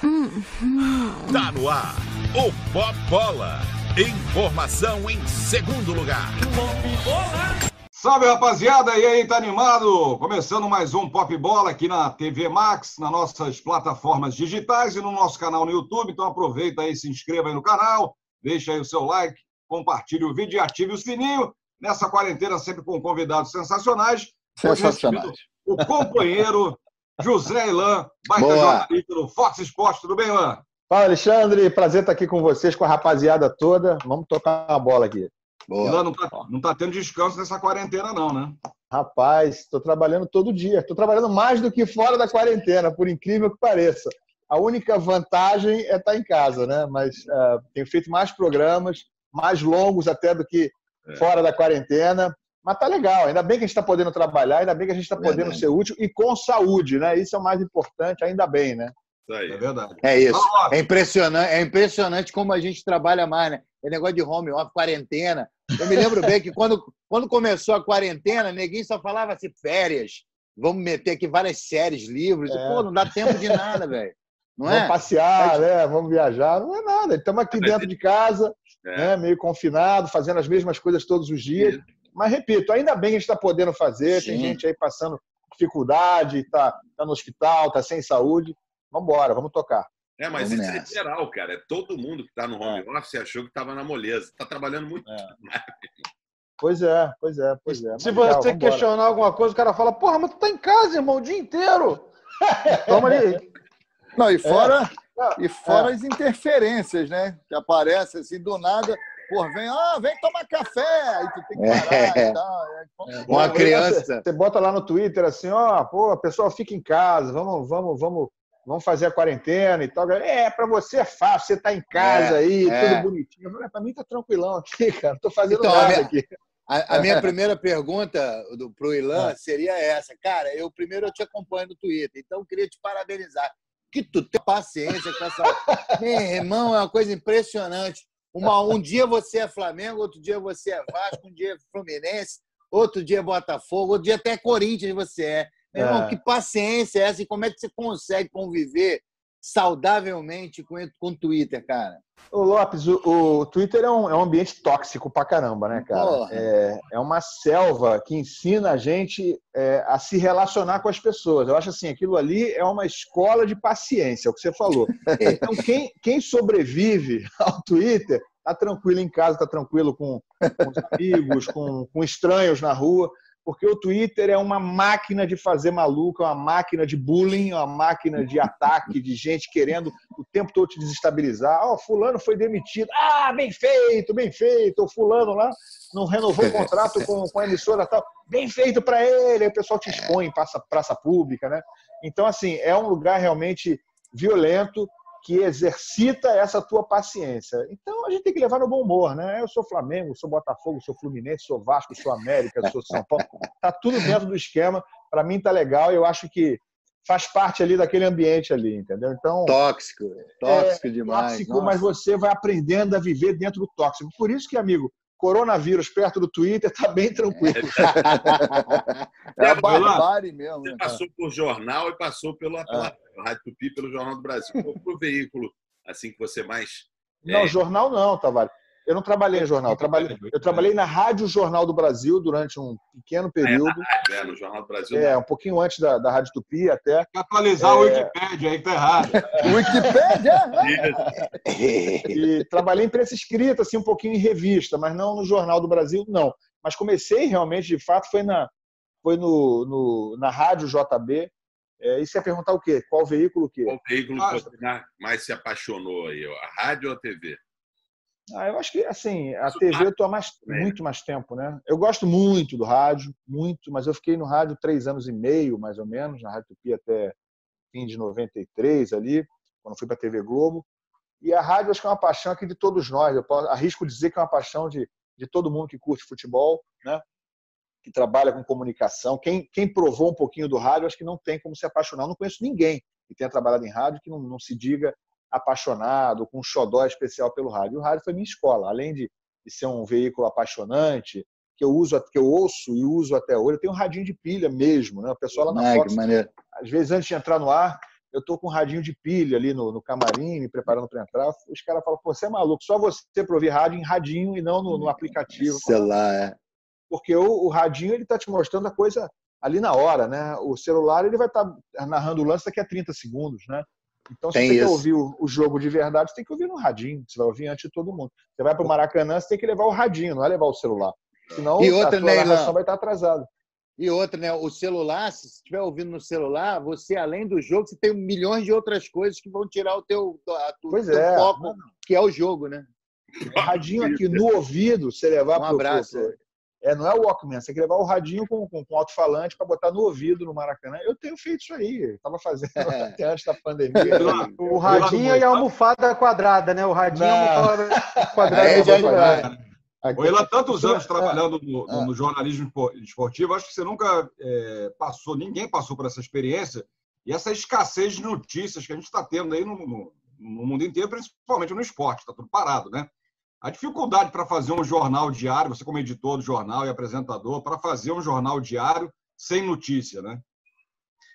Tá no ar, o Pop Bola. Informação em segundo lugar. Salve rapaziada, e aí, tá animado? Começando mais um Pop Bola aqui na TV Max, nas nossas plataformas digitais e no nosso canal no YouTube. Então aproveita aí, se inscreva aí no canal, deixa aí o seu like, compartilhe o vídeo e ative o sininho. Nessa quarentena, sempre com convidados sensacionais. Sensacionais. O companheiro José Ilan, baita Boa. jornalista do Fox Sports. Tudo bem, Ilan? Fala, Alexandre. Prazer estar aqui com vocês, com a rapaziada toda. Vamos tocar uma bola aqui. Ilan, não tá, não tá tendo descanso nessa quarentena, não, né? Rapaz, estou trabalhando todo dia. Estou trabalhando mais do que fora da quarentena, por incrível que pareça. A única vantagem é estar em casa, né? Mas uh, tenho feito mais programas, mais longos até do que é. fora da quarentena. Mas tá legal, ainda bem que a gente está podendo trabalhar, ainda bem que a gente está podendo ser útil e com saúde, né? Isso é o mais importante, ainda bem, né? Isso aí. É verdade. É isso. É impressionante, é impressionante como a gente trabalha mais, né? É negócio de home office, quarentena. Eu me lembro bem que quando, quando começou a quarentena, neguinho só falava assim, férias. Vamos meter aqui várias séries, livros. É. Pô, não dá tempo de nada, velho. Não Vamos é? passear, né? Vamos viajar. Não é nada. Estamos aqui dentro de casa, É. né? meio confinado, fazendo as mesmas coisas todos os dias. Mas, repito, ainda bem que a gente está podendo fazer. Tem Sim. gente aí passando dificuldade, está tá no hospital, está sem saúde. Vamos embora, vamos tocar. É, mas Vamos isso é nessa. geral, cara. É todo mundo que está no home office achou que estava na moleza. Está trabalhando muito. É. Pois é, pois é, pois é. Se legal, você questionar alguma coisa, o cara fala, porra, mas tu tá em casa, irmão, o dia inteiro. Toma ali. Não, e fora, É. e fora as interferências, né? Que aparecem assim do nada. Pô, vem, ah, vem tomar café. Aí tu tem que parar É. e tal. É, vamos Uma criança. Você bota lá no Twitter assim, ó, pô, pessoal, fica em casa, vamos, vamos, vamos, vamos fazer a quarentena e tal. É, para você é fácil, você tá em casa É, aí, é. tudo bonitinho. Eu falei, "É, Pra mim tá tranquilão aqui, cara, não tô fazendo Então, a nada minha- aqui. A, a minha primeira pergunta do, pro Ilan seria essa. Cara, eu primeiro eu te acompanho no Twitter, então eu queria te parabenizar. Que tu tem paciência com essa. Meu irmão, é uma coisa impressionante. Uma, um dia você é Flamengo, outro dia você é Vasco, um dia é Fluminense, outro dia é Botafogo, outro dia até Corinthians você é. Meu irmão, É. que paciência é essa? E como é que você consegue conviver saudavelmente com, com o Twitter, cara? Ô, Lopes, o, o Twitter é um, é um ambiente tóxico pra caramba, né, cara? É, é uma selva que ensina a gente é, a se relacionar com as pessoas. Eu acho assim, aquilo ali é uma escola de paciência, é o que você falou. Então, quem, quem sobrevive ao Twitter tá tranquilo em casa, tá tranquilo com, com os amigos, com, com estranhos na rua, porque o Twitter é uma máquina de fazer maluco, é uma máquina de bullying, é uma máquina de ataque, de gente querendo o tempo todo te desestabilizar. Ó, fulano foi demitido. Ah, bem feito, bem feito. O fulano lá não renovou o contrato com, com a emissora tal. Bem feito para ele. Aí o pessoal te expõe praça, praça pública, né? Então, assim, é um lugar realmente violento que exercita essa tua paciência. Então a gente tem que levar no bom humor, né? Eu sou Flamengo, sou Botafogo, sou Fluminense, sou Vasco, sou América, sou São Paulo. Tá tudo dentro do esquema. Para mim tá legal. Eu acho que faz parte ali daquele ambiente ali, entendeu? Então Tóxico, tóxico é demais. tóxico, nossa. mas você vai aprendendo a viver dentro do tóxico. Por isso que, amigo, coronavírus perto do Twitter tá bem tranquilo. É a É, lá. barbárie mesmo. Você né, passou por jornal e passou pela, pela Rádio Tupi, pelo Jornal do Brasil. Qual o veículo assim que você mais. Não, É. jornal não, Tavares. Eu não trabalhei em jornal. Eu trabalhei, eu trabalhei na Rádio Jornal do Brasil durante um pequeno período. É, no Jornal do Brasil. É, um pouquinho antes da, da Rádio Tupi até. Atualizar É. o Wikipédia aí que tá errado. Wikipédia? E trabalhei em imprensa escrita, assim, um pouquinho em revista, mas não no Jornal do Brasil, não. Mas comecei realmente, de fato, foi na, foi no, no- na Rádio JB. É, e você ia perguntar o quê? Qual veículo o quê? Qual veículo que você mais- mais se apaixonou aí? A rádio ou a TV? Ah, eu acho que, assim, a TV eu estou há mais, né? muito mais tempo, né? Eu gosto muito do rádio, muito, mas eu fiquei no rádio três anos e meio, mais ou menos, na Rádio Tupi até fim de 93 ali, quando fui para a TV Globo. E a rádio acho que é uma paixão aqui de todos nós. Eu posso, arrisco dizer que é uma paixão de, de todo mundo que curte futebol, né? que trabalha com comunicação. Quem, quem provou um pouquinho do rádio, acho que não tem como se apaixonar. Eu não conheço ninguém que tenha trabalhado em rádio que não, não se diga apaixonado, com um xodó especial pelo rádio. O rádio foi minha escola. Além de, de ser um veículo apaixonante, que eu uso, que eu ouço e uso até hoje, eu tenho um radinho de pilha mesmo, né? O pessoal lá na Ah, Fox, maneiro. às vezes antes de entrar no ar, eu tô com um radinho de pilha ali no, no camarim, me preparando para entrar. Os caras falam, pô, você é maluco, só você para ouvir rádio em radinho e não no, no aplicativo. Sei lá, é. Porque o, o radinho ele tá te mostrando a coisa ali na hora, né? O celular ele vai estar narrando o lance daqui a 30 segundos, né? Então, se Tem você quer isso. ouvir o, o jogo de verdade, você tem que ouvir no radinho. Você vai ouvir antes de todo mundo. Você vai para o Maracanã, você tem que levar o radinho, não é levar o celular. Senão E outra, a né, narração vai estar atrasada. E outra, né? O celular, se estiver ouvindo no celular, você, além do jogo, você tem milhões de outras coisas que vão tirar o teu, a, tu- Pois teu é. foco, que é o jogo, né? O radinho aqui no ouvido, você levar Um pro- abraço. pro- É, não é o Walkman, você tem que levar o radinho com, com, com alto-falante para botar no ouvido no Maracanã. Eu tenho feito isso aí, estava fazendo até antes da pandemia. O radinho e a almofada quadrada, né? O radinho e a almofada quadrada. É, é, já- Ilan, tantos anos trabalhando no, no- ah. no jornalismo espo- esportivo, acho que você nunca é, passou, ninguém passou por essa experiência e essa escassez de notícias que a gente está tendo aí no, no- no mundo inteiro, principalmente no esporte, está tudo parado, né? A dificuldade para fazer um jornal diário, você como editor do jornal e apresentador, para fazer um jornal diário sem notícia, né?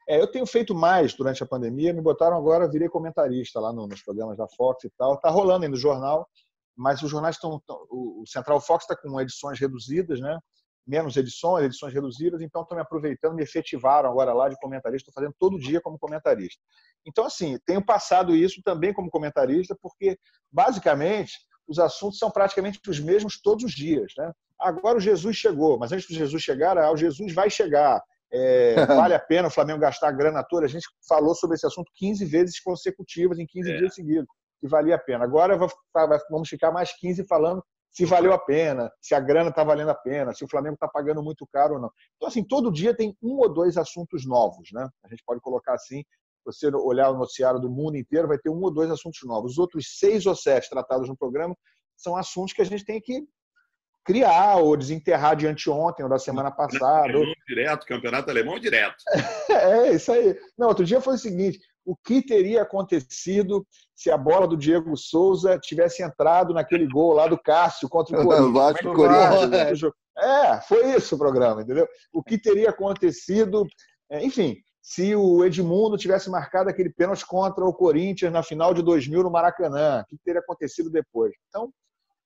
É, eu tenho feito mais durante a pandemia, me botaram agora, virei comentarista lá no- nos programas da Fox e tal. Tá rolando aí no jornal, mas os jornais estão. tão- O o Central Fox está com edições reduzidas, né? Menos edições, edições reduzidas, então estou me aproveitando, me efetivaram agora lá de comentarista, estou fazendo todo dia como comentarista. Então, assim, tenho passado isso também como comentarista, porque, basicamente, os assuntos são praticamente os mesmos todos os dias, né? Agora o Jesus chegou, mas antes do Jesus chegar, ah, o Jesus vai chegar. É, vale a pena o Flamengo gastar a grana toda? A gente falou sobre esse assunto 15 vezes consecutivas em 15 É. dias seguidos, que valia a pena. Agora vamos ficar mais 15 falando se valeu a pena, se a grana está valendo a pena, se o Flamengo está pagando muito caro ou não. Então, assim, todo dia tem um ou dois assuntos novos, né? A gente pode colocar assim, você olhar o noticiário do mundo inteiro, vai ter um ou dois assuntos novos. Os outros seis ou sete tratados no programa são assuntos que a gente tem que criar ou desenterrar de anteontem ou da semana passada. ou- Alemão direto, campeonato alemão direto. é, isso aí. Não, outro dia foi o seguinte: o que teria acontecido se a bola do Diego Souza tivesse entrado naquele gol lá do Cássio contra o Corinthians? É Corinthians. vai? O jogo- É, foi isso o programa, entendeu? O que teria acontecido, é, enfim, se o Edmundo tivesse marcado aquele pênalti contra o Corinthians na final de 2000 no Maracanã, o que teria acontecido depois? Então,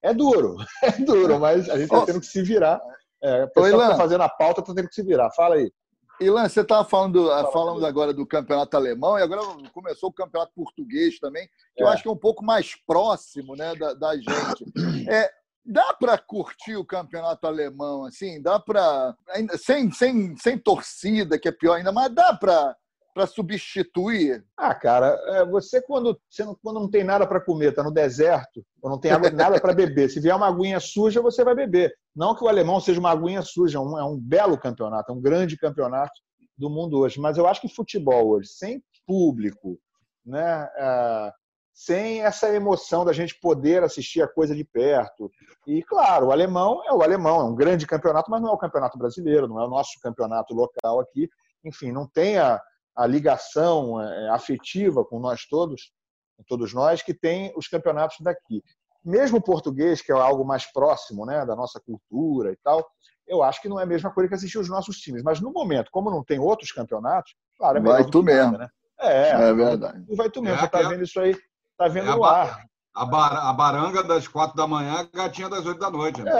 é duro, é duro, mas a gente está tendo que se virar. É, o pessoal que está fazendo a pauta está tendo que se virar. Fala aí. Ilan, você estava falando, Fala, falando Felipe. agora do campeonato alemão e agora começou o campeonato português também, que eu É. acho que é um pouco mais próximo né, da, da gente. É, dá para curtir o campeonato alemão assim? Dá para sem, sem, sem torcida, que é pior ainda, mas dá para para substituir? Ah, cara, é, você quando, você não, quando não tem nada para comer, está no deserto, ou não tem água, nada para beber, se vier uma aguinha suja, você vai beber. Não que o alemão seja uma aguinha suja, é um, é um belo campeonato, é um grande campeonato do mundo hoje. Mas eu acho que futebol hoje, sem público, né, ah, sem essa emoção da gente poder assistir a coisa de perto. E, claro, o alemão é o alemão, é um grande campeonato, mas não é o campeonato brasileiro, não é o nosso campeonato local aqui. Enfim, não tem a, a ligação é, afetiva com nós todos, com todos nós, que tem os campeonatos daqui. Mesmo o português, que é algo mais próximo né, da nossa cultura e tal, eu acho que não é a mesma coisa que assistir os nossos times. Mas no momento, como não tem outros campeonatos, claro, é melhor Vai do tu que nada, mesmo. né? É, É verdade. e vai tu mesmo. É, Você tá é. vendo isso aí, tá vendo É a no ba- ar. A, bar- a baranga das quatro da manhã, a gatinha das oito da noite. Né?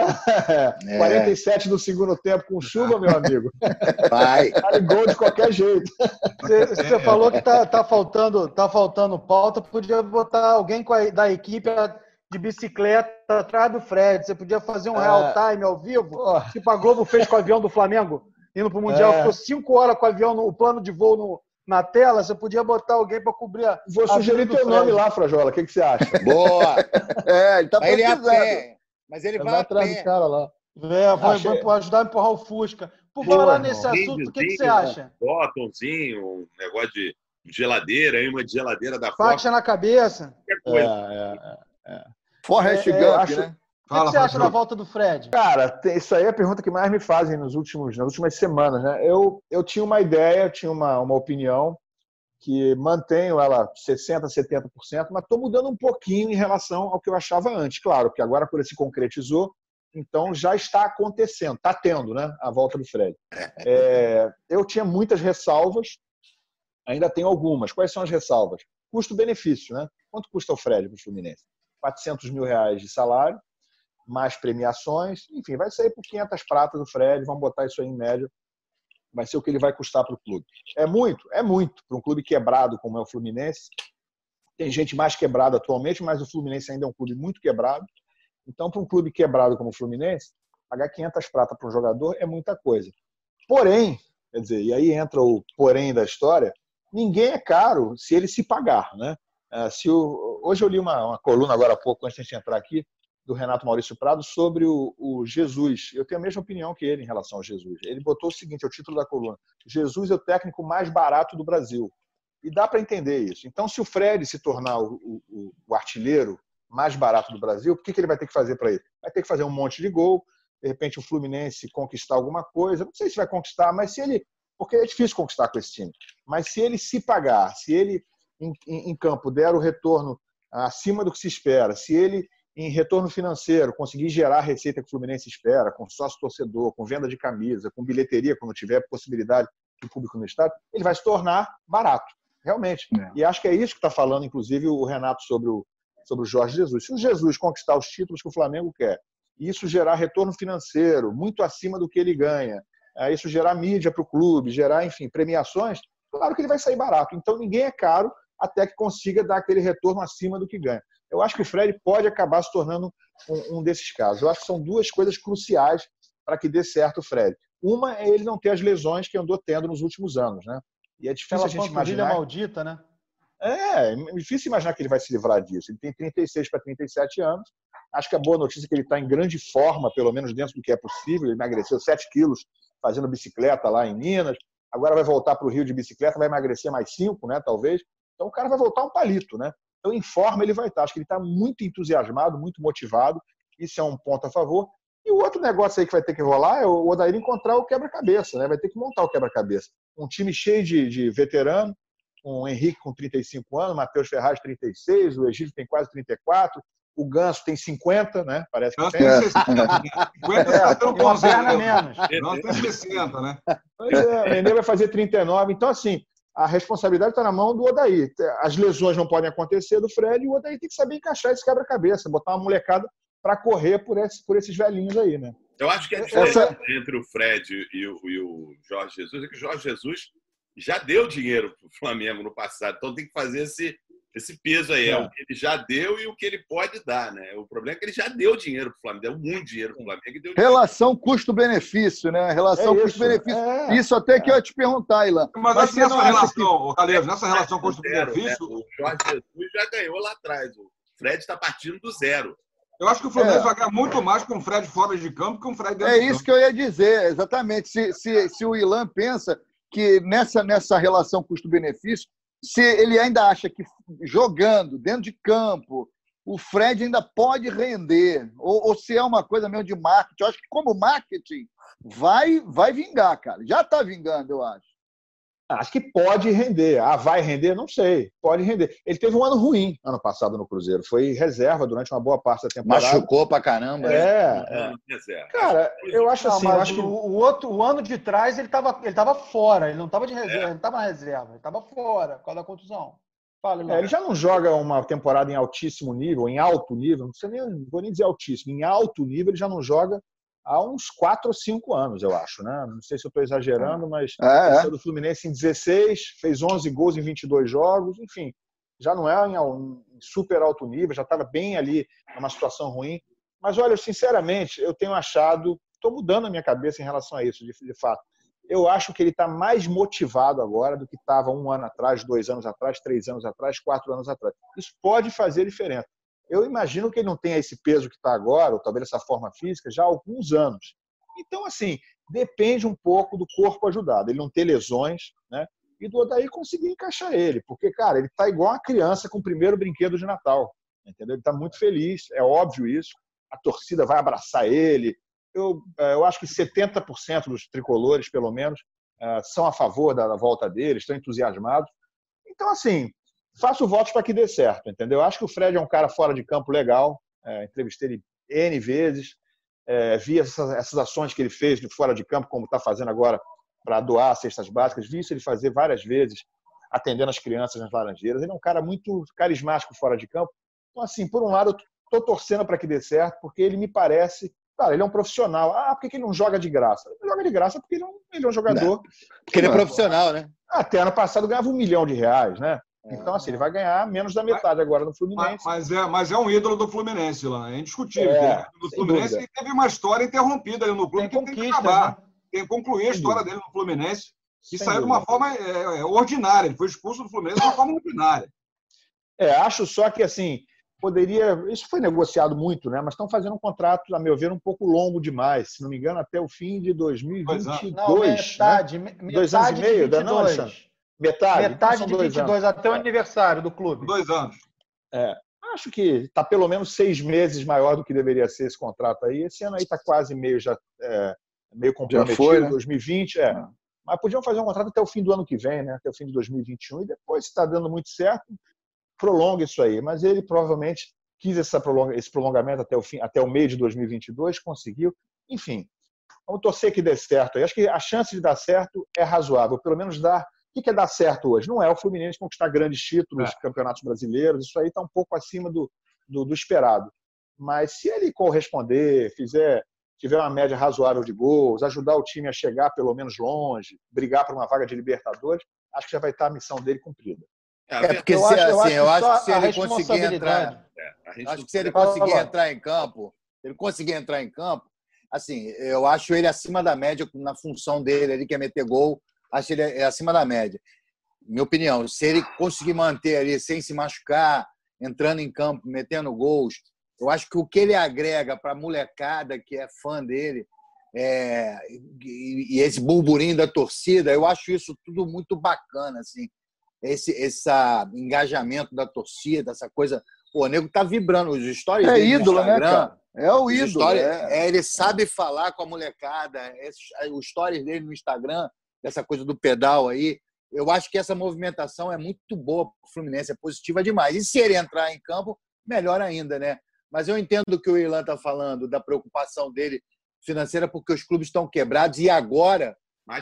É, 47 do segundo tempo com chuva, meu amigo. Vai. Vale gol de qualquer jeito. Você, você falou que tá, tá, faltando, tá faltando pauta, podia botar alguém com a- da equipe de bicicleta atrás do Fred. Você podia fazer um É. real time ao vivo, Pô, tipo a Globo fez com o avião do Flamengo, indo pro Mundial, É. ficou cinco horas com o avião, no, o plano de voo no- na tela, você podia botar alguém para cobrir a. Vou sugerir teu nome Fred. lá, Frajola. O que, que você acha? Boa! É, ele tá Mas ele é a pé. Mas ele vai Vai a atrás do cara lá. É, vai, Achei. vai ajudar a empurrar o Fusca. Por Boa, falar irmão. nesse assunto, o que, que você acha? Botãozinho, um negócio de geladeira, imã de geladeira da Faixa Fox, na cabeça. qualquer É, coisa. é, é. Forrest É, é, Gump, acho- né? O que, você acha da volta do Fred? Cara, isso aí é a pergunta que mais me fazem nos últimos, nas últimas semanas, né? Eu, eu tinha uma ideia, tinha uma, uma opinião que mantenho ela 60%, 70%, mas estou mudando um pouquinho em relação ao que eu achava antes. Claro, que agora por se concretizou, então já está acontecendo, está tendo, né? A volta do Fred. É, eu tinha muitas ressalvas, ainda tenho algumas. Quais são as ressalvas? Custo-benefício, né? Quanto custa o Fred para o Fluminense? 400 mil reais de salário, mais premiações, enfim, vai sair por 500 pratas do Fred, vamos botar isso aí em média, vai ser o que ele vai custar para o clube. É muito, é muito para um clube quebrado como é o Fluminense. Tem gente mais quebrada atualmente, mas o Fluminense ainda é um clube muito quebrado. Então, para um clube quebrado como o Fluminense, pagar 500 pratas para um jogador é muita coisa. Porém, quer dizer, e aí entra o porém da história, ninguém é caro se ele se pagar, né? Ah, Se o, hoje eu li uma, uma coluna agora há pouco, antes de entrar aqui, do Renato Maurício Prado sobre o, o Jesus. Eu tenho a mesma opinião que ele em relação ao Jesus. Ele botou o seguinte, é o título da coluna: Jesus é o técnico mais barato do Brasil. E dá para entender isso. Então, se o Fred se tornar o, o- o artilheiro mais barato do Brasil, o que, que ele vai ter que fazer para ele? Vai ter que fazer um monte de gol, de repente o Fluminense conquistar alguma coisa. Não sei se vai conquistar, mas se ele. Porque é difícil conquistar com esse time. Mas se ele se pagar, se ele em, em- em campo der o retorno acima do que se espera, se ele em retorno financeiro, conseguir gerar a receita que o Fluminense espera, com sócio torcedor, com venda de camisa, com bilheteria, quando tiver possibilidade de público no estádio, ele vai se tornar barato, realmente. E acho que é isso que está falando, inclusive, o Renato sobre o, sobre o Jorge Jesus. Se o Jesus conquistar os títulos que o Flamengo quer, e isso gerar retorno financeiro muito acima do que ele ganha, é, isso gerar mídia para o clube, gerar, enfim, premiações, claro que ele vai sair barato. Então ninguém é caro até que consiga dar aquele retorno acima do que ganha. Eu acho que o Fred pode acabar se tornando um, um desses casos. Eu acho que são duas coisas cruciais para que dê certo o Fred. Uma é ele não ter as lesões que andou tendo nos últimos anos, né? E é difícil Aquela a gente imaginar. maldita, né? É, é difícil imaginar que ele vai se livrar disso. Ele tem 36 para 37 anos. Acho que a boa notícia é que ele está em grande forma, pelo menos dentro do que é possível. Ele emagreceu 7 quilos fazendo bicicleta lá em Minas. Agora vai voltar para o Rio de bicicleta, vai emagrecer mais 5, né, talvez. Então o cara vai voltar um palito, né? Então em forma ele vai estar. Acho que ele está muito entusiasmado, muito motivado. Isso é um ponto a favor. E o outro negócio aí que vai ter que rolar é o Odair encontrar o quebra-cabeça, né? Vai ter que montar o quebra-cabeça. Um time cheio de, de veterano, um Henrique com 35 anos, Matheus Ferraz 36, o Egídio tem quase 34, o Ganso tem 50, né? Parece que Ganso tem. 60. 50 tá tão Uma bonzinho, perna né? menos. Ganso tem 60, né? Pois é, o Nenê vai fazer 39. Então, assim, a responsabilidade está na mão do Odaí. As lesões não podem acontecer do Fred e o Odaí tem que saber encaixar esse quebra-cabeça, botar uma molecada para correr por, esse, por esses velhinhos aí, né? Eu acho que a diferença Essa- entre o Fred e o, e o Jorge Jesus é que o Jorge Jesus já deu dinheiro para o Flamengo no passado, então tem que fazer esse, esse peso aí. É. É. o que ele já deu e o que ele pode dar, né? O problema é que ele já deu dinheiro para o Flamengo, deu muito dinheiro para o Flamengo deu dinheiro. Relação custo-benefício, né? Relação É isso, custo-benefício. é. Isso até que eu ia te perguntar, Ilan. Mas, você nessa não relação, que- Caleb, nessa relação custo-benefício, né? O Jorge Jesus já ganhou lá atrás. O Fred está partindo do zero. eu acho que o Fluminense É. vai ganhar muito mais com o Fred fora de campo que com o Fred dentro É de isso campo. que eu ia dizer, exatamente. Se, se, se o Ilan pensa que nessa, nessa relação custo-benefício, se ele ainda acha que jogando dentro de campo, o Fred ainda pode render, ou, ou se é uma coisa mesmo de marketing. Eu acho que como marketing vai, vai vingar, cara. Já está vingando, eu acho. Acho que pode render. Ah, vai render? Não sei. Pode render. Ele teve um ano ruim ano passado no Cruzeiro. Foi reserva durante uma boa parte da temporada. Machucou pra caramba. É, é. Não, reserva. Cara, eu acho Não, assim, eu mas acho que o, o outro, o ano de trás, ele estava ele tava fora. Ele não estava de reserva, ele não estava na reserva. Ele estava fora, por causa da contusão. Fala. É, ele já não joga uma temporada em altíssimo nível, em alto nível, não, precisa nem, não vou nem dizer altíssimo, em alto nível ele já não joga há uns 4 ou 5 anos, eu acho. Né? Não sei se eu estou exagerando, mas É, é. saiu do Fluminense em 16, fez 11 gols em 22 jogos, enfim, já não é em super alto nível, já estava bem ali numa situação ruim. Mas olha, sinceramente, eu tenho achado, estou mudando a minha cabeça em relação a isso, de, de fato. Eu acho que ele está mais motivado agora do que estava um ano atrás, dois anos atrás, três anos atrás, quatro anos atrás. Isso pode fazer diferença. Eu imagino que ele não tenha esse peso que está agora, ou talvez essa forma física, já há alguns anos. Então, assim, depende um pouco do corpo ajudado. Ele não ter lesões, né? e do Odaí conseguir encaixar ele, porque, cara, ele está igual uma criança com o primeiro brinquedo de Natal, entendeu? Ele está muito feliz, é óbvio isso, a torcida vai abraçar ele. Eu, é, eu acho que 70% dos tricolores, pelo menos, é, são a favor da volta dele, estão entusiasmados. Então, assim, faço votos para que dê certo, entendeu? Eu acho que o Fred é um cara fora de campo legal, é, entrevistei ele N vezes, é, vi essas, essas, ações que ele fez de fora de campo, como está fazendo agora para doar cestas básicas, vi isso ele fazer várias vezes, atendendo as crianças nas laranjeiras. Ele é um cara muito carismático fora de campo. Então, assim, por um lado, eu estou torcendo para que dê certo, porque ele me parece. Cara, ele é um profissional. Ah, por que ele não joga de graça? Ele joga de graça porque ele é um, ele é um jogador. Não, porque ele é profissional, né? Até ano passado ganhava um milhão de reais, né? Então, assim, ele vai ganhar menos da metade agora no Fluminense. Mas, mas, é, mas é um ídolo do Fluminense lá, é indiscutível. É, do Fluminense dúvida. teve uma história interrompida ali no clube tem que tem que acabar. Né? Tem que concluir a história dele no Fluminense e saiu de uma forma é, é, ordinária. Ele foi expulso do Fluminense de uma forma ordinária. É, acho só que, assim, poderia. Isso foi negociado muito, né? Mas estão fazendo um contrato, a meu ver, um pouco longo demais. Se não me engano, até o fim de 2022. Não, metade, né? metade dois anos e meio, da não, Alexandre? Metade? Metade então, de 22, anos. até o aniversário do clube. Dois anos. É, acho que está pelo menos seis meses maior do que deveria ser esse contrato aí. Esse ano aí está quase meio já é, meio comprometido, já foi, né? 2020, é. Mas podiam fazer um contrato até o fim do ano que vem, né? Até o fim de 2021 e depois, se está dando muito certo, prolonga isso aí. Mas ele provavelmente quis essa prolonga, esse prolongamento até o fim, até o meio de 2022, conseguiu. Enfim, vamos torcer que dê certo. Eu acho que a chance de dar certo é razoável, pelo menos dar o que é dar certo hoje? Não é o Fluminense conquistar grandes títulos, é. campeonatos brasileiros, isso aí está um pouco acima do, do, do, esperado. Mas se ele corresponder, fizer, tiver uma média razoável de gols, ajudar o time a chegar pelo menos longe, brigar por uma vaga de Libertadores, acho que já vai estar a missão dele cumprida. É, é porque eu, se, acho, assim, eu acho que se ele conseguir entrar, é, acho que se ele conseguir entrar em campo, ele conseguir entrar em campo, assim, eu acho ele acima da média na função dele, ele quer meter gol, acho que ele é acima da média. Minha opinião, se ele conseguir manter ali sem se machucar, entrando em campo, metendo gols, eu acho que o que ele agrega para a molecada que é fã dele é, e, e, esse burburinho da torcida, eu acho isso tudo muito bacana, assim. Esse, esse engajamento da torcida, essa coisa. Pô, o nego tá vibrando. Os stories é ídolo, né, cara? É o ídolo. Stories, é. é. ele sabe falar com a molecada. os stories dele no Instagram dessa coisa do pedal aí. Eu acho que essa movimentação é muito boa para o Fluminense, é positiva demais. E se ele entrar em campo, melhor ainda, né? Mas eu entendo o que o Irlan está falando, da preocupação dele financeira, porque os clubes estão quebrados e agora,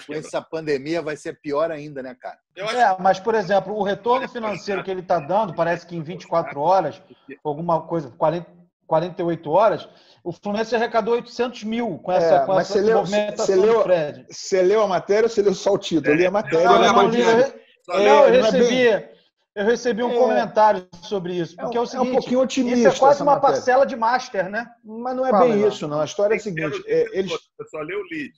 com essa pandemia, vai ser pior ainda, né, cara? É, mas, por exemplo, o retorno financeiro que ele está dando, parece que em 24 horas, alguma coisa, 40, 48 horas, o Fluminense arrecadou 800 mil com essa, é, com essa leu, movimentação você leu, Fred. Você leu a matéria ou você leu só o título? Eu li a matéria. Não, eu, não, eu, eu, eu recebi, eu recebi um é, comentário sobre isso. Porque é, é o seguinte, é um pouquinho otimista. Isso é quase uma matéria. parcela de master, né? Mas não é Fala, bem não. isso, não. A história é a seguinte. É, eles, eu só li o lead.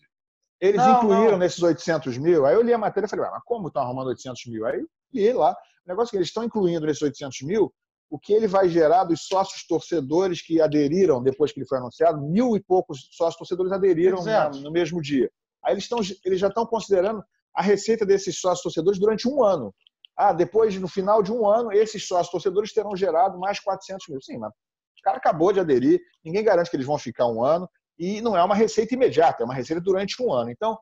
Eles não, incluíram não. nesses 800 mil. Aí eu li a matéria e falei, mas como estão arrumando 800 mil? Aí eu li lá. O negócio é que eles estão incluindo nesses 800 mil o que ele vai gerar dos sócios torcedores que aderiram depois que ele foi anunciado. Mil e poucos sócios torcedores aderiram no mesmo dia. Aí eles, estão, eles já estão considerando a receita desses sócios torcedores durante um ano. Ah, depois, no final de um ano, esses sócios torcedores terão gerado mais 400 mil. Sim, mas o cara acabou de aderir, ninguém garante que eles vão ficar um ano, e não é uma receita imediata, é uma receita durante um ano. Então,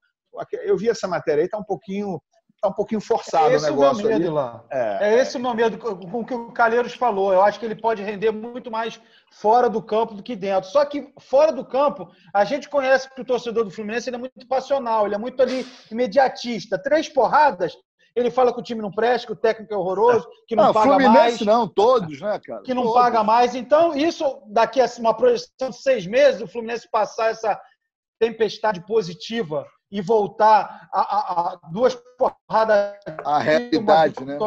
eu vi essa matéria aí, está um pouquinho tá um pouquinho forçado é o negócio. É o meu medo lá. É, é esse o meu medo com o que o Calheiros falou. Eu acho que ele pode render muito mais fora do campo do que dentro. Só que fora do campo, a gente conhece que o torcedor do Fluminense ele é muito passional, ele é muito ali imediatista. Três porradas, ele fala que o time não presta, que o técnico é horroroso, que não, não paga Fluminense mais. não, todos, né, cara? Que não todos. paga mais. Então, isso, daqui a uma projeção de seis meses, o Fluminense passar essa tempestade positiva e voltar a, a, a duas porradas. A realidade, né?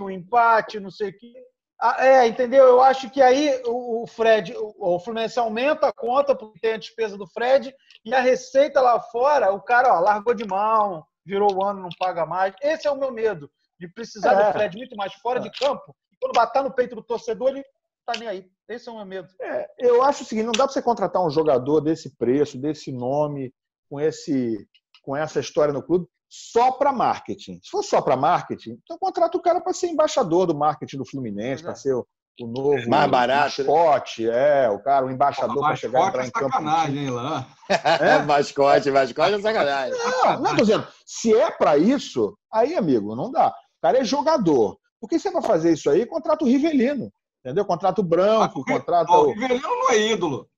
Um empate, não sei o quê. Ah, é, entendeu? Eu acho que aí o Fred, o Fluminense aumenta a conta porque tem a despesa do Fred e a receita lá fora, o cara ó, largou de mão, virou o ano, não paga mais. Esse é o meu medo, de precisar é. do Fred muito mais fora é. de campo. Quando bater no peito do torcedor, ele tá nem aí. Esse é o meu medo. É, eu acho o seguinte, não dá para você contratar um jogador desse preço, desse nome, com esse com essa história no clube, só para marketing. Se for só para marketing, então contrata o cara para ser embaixador do marketing do Fluminense, para ser o, o novo Mais barato, né? mascote, é, o cara, o embaixador para chegar e entrar é em campo. sacanagem, hein, Lan? É, mascote, mascote é sacanagem. Não, não tô dizendo, se é para isso, aí, amigo, não dá. O cara é jogador. Por que você vai fazer isso aí? Contrata o Rivelino, entendeu? Contrata o Branco, contrata Ó, o... O Rivelino não é ídolo.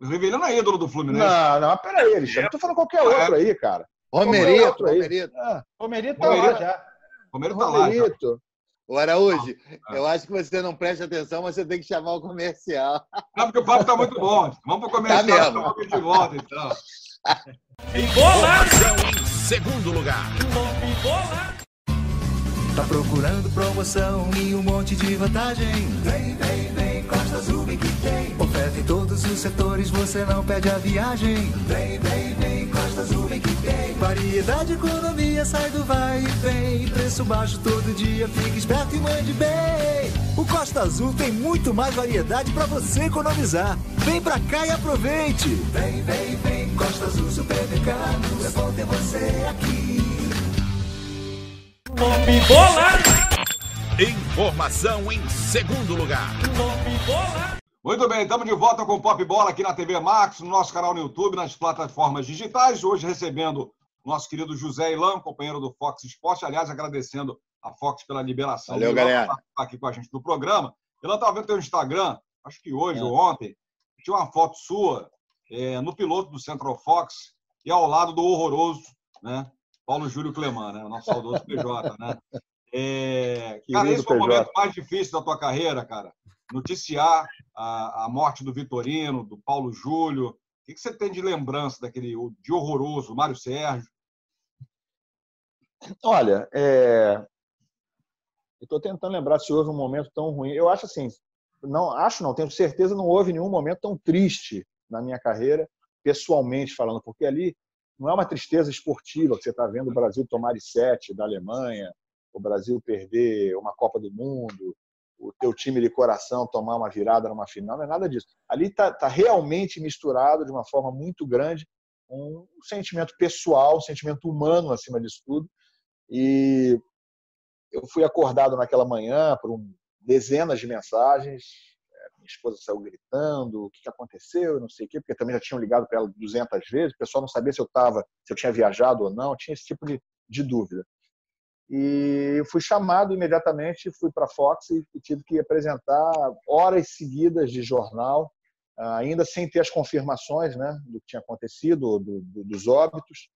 O Rivelino não é ídolo do Fluminense. Não, não, peraí, Alexandre. Eu tô falando qualquer outro aí, cara. Romerito. Romerito. Ah, Romerito tá Romerito. lá já. O Romero tá lá. já. Romerito. O Araújo, Ah. eu acho que você não presta atenção, mas você tem que chamar o comercial. Não, porque o papo tá muito bom. Vamos pro comercial, Tá mesmo. a gente volta, então. Informação em segundo lugar. Tá procurando promoção e um monte de vantagem? Vem, vem, vem, Azul que tem. Oferta em todos os setores, você não perde a viagem. Vem, vem, vem, Costa Azul vem que tem. Variedade, economia, sai do vai e vem. Preço baixo todo dia, fique esperto e mande bem. O Costa Azul tem muito mais variedade para você economizar. Vem pra cá e aproveite. Vem, vem, vem, Costa Azul Supermercados. É bom ter você aqui. Informação em segundo lugar. Muito bem, estamos de volta com o Pop Bola aqui na TV Max, no nosso canal no YouTube, nas plataformas digitais. Hoje recebendo o nosso querido José Ilan, companheiro do Fox Sports. Aliás, agradecendo a Fox pela liberação. Valeu, galera. estar aqui com a gente no programa. Ilan estava vendo teu Instagram, acho que hoje É. ou ontem, tinha uma foto sua é, no piloto do Central Fox e ao lado do horroroso, né? Paulo Júlio Cleman, né? O nosso saudoso PJ, né? É, cara, esse foi o PJ. momento mais difícil da tua carreira, cara. Noticiar a, a morte do Vitorino, do Paulo Júlio. O que, que você tem de lembrança daquele de horroroso, Mário Sérgio? Olha, é... eu estou tentando lembrar se houve um momento tão ruim. Eu acho assim, não acho não, tenho certeza não houve nenhum momento tão triste na minha carreira, pessoalmente falando, porque ali não é uma tristeza esportiva que você está vendo o Brasil tomar de sete da Alemanha, o Brasil perder uma Copa do Mundo, o teu time de coração tomar uma virada numa final, não é nada disso. Ali está tá realmente misturado de uma forma muito grande um sentimento pessoal, um sentimento humano acima disso tudo. E eu fui acordado naquela manhã por um, dezenas de mensagens. É, Minha esposa saiu gritando, o que aconteceu, não sei o quê, porque também já tinham ligado para ela 200 vezes. O pessoal não sabia se eu estava, se eu tinha viajado ou não, tinha esse tipo de, de dúvida. E eu fui chamado imediatamente, fui para a Fox e, tive que apresentar horas seguidas de jornal, ah, ainda sem ter as confirmações né, do que tinha acontecido, do, do, dos óbitos.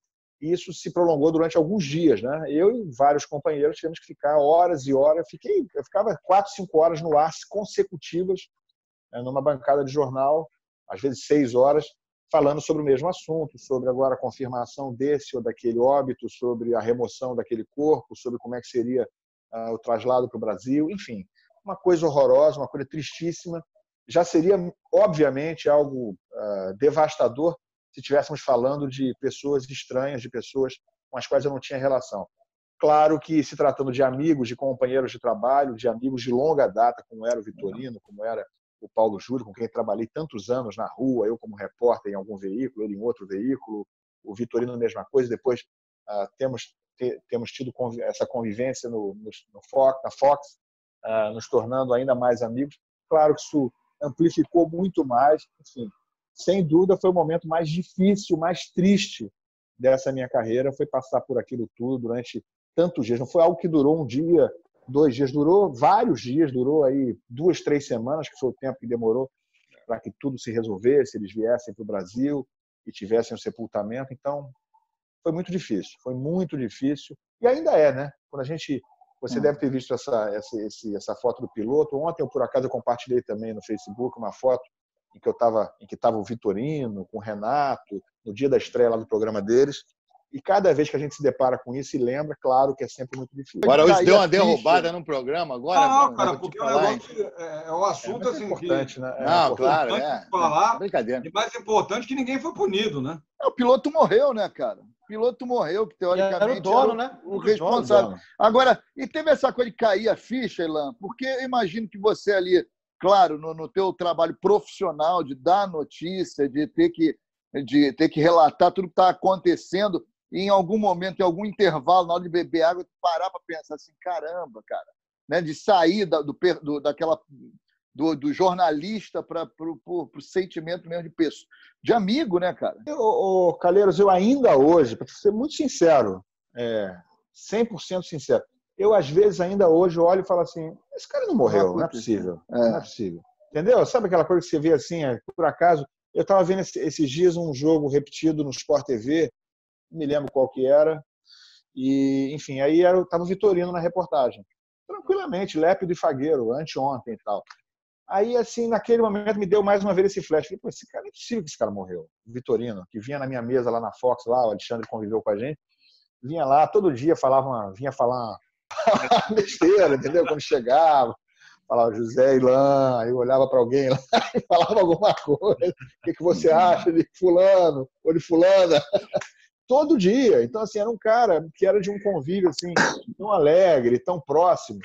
E isso se prolongou durante alguns dias. Né? Eu e vários companheiros tivemos que ficar horas e horas. Fiquei, eu ficava quatro, cinco horas no ar consecutivas, né, numa bancada de jornal, às vezes seis horas, falando sobre o mesmo assunto, sobre agora a confirmação desse ou daquele óbito, sobre a remoção daquele corpo, sobre como é que seria ah, o traslado para o Brasil, enfim, uma coisa horrorosa, uma coisa tristíssima. Já seria, obviamente, algo ah, devastador se estivéssemos falando de pessoas estranhas, de pessoas com as quais eu não tinha relação. Claro que se tratando de amigos, de companheiros de trabalho, de amigos de longa data, como era o Vitorino, como era o Paulo Júlio, com quem trabalhei tantos anos na rua, eu como repórter em algum veículo, ele em outro veículo, o Vitorino mesma coisa. Depois ah, temos te- temos tido convi- essa convivência no, no, no Fox, na Fox, ah, nos tornando ainda mais amigos. Claro que isso amplificou muito mais. Enfim, sem dúvida foi o momento mais difícil, mais triste dessa minha carreira, foi passar por aquilo tudo durante tantos dias. Não foi algo que durou um dia, dois dias, durou vários dias, durou aí duas, três semanas, que foi o tempo que demorou para que tudo se resolvesse, eles viessem para o Brasil e tivessem o sepultamento. Então, foi muito difícil, foi muito difícil. E ainda é, né? Quando a gente. Você deve ter visto essa, essa, essa foto do piloto. Ontem, eu, por acaso, eu compartilhei também no Facebook uma foto em que eu estava em que estava o Vitorino com o Renato no dia da estreia lá do programa deles e cada vez que a gente se depara com isso e lembra claro que é sempre muito difícil O Araújo Cair deu a uma derrubada no programa agora. Não, agora, cara, porque o falar, negócio é, é um assunto É assim importante, que, né? É Não, importante. claro, é. falar. Brincadeira. E mais importante que ninguém foi punido, né? É, O piloto morreu, né, cara? O piloto morreu, que teoricamente Era o dono, o- né? o Era o responsável. dono. Agora, e teve essa coisa de cair a ficha, Elan? Porque eu imagino que você ali, claro, no, no teu trabalho profissional de dar notícia, de ter que, de ter que relatar tudo que está acontecendo, e em algum momento, em algum intervalo, na hora de beber água, parar para pensar assim, caramba, cara, né? de sair da, do, do, daquela do, do jornalista para o sentimento mesmo de pessoa, de amigo, né, cara? Ô, ô, Calheiros, eu ainda hoje, para ser muito sincero, é, 100% sincero, eu às vezes ainda hoje olho e falo assim, esse cara não morreu, não é possível, é. não é possível. Entendeu? Sabe aquela coisa que você vê assim, é, por acaso, eu estava vendo esses dias um jogo repetido no Sport TV, não me lembro qual que era, e, enfim, aí estava o Vitorino na reportagem. Tranquilamente, lépido e fagueiro, anteontem e tal. Aí, assim, naquele momento me deu mais uma vez esse flash. Falei, pô, esse cara, é possível que esse cara morreu. O Vitorino, que vinha na minha mesa lá na Fox, lá, o Alexandre conviveu com a gente, vinha lá, todo dia falava, uma, vinha falar uma besteira, entendeu? Quando chegava, falava José Ilan, aí eu olhava para alguém lá e falava alguma coisa. O que, que você acha de fulano ou de fulana? Todo dia. Então, assim, era um cara que era de um convívio assim, tão alegre, tão próximo.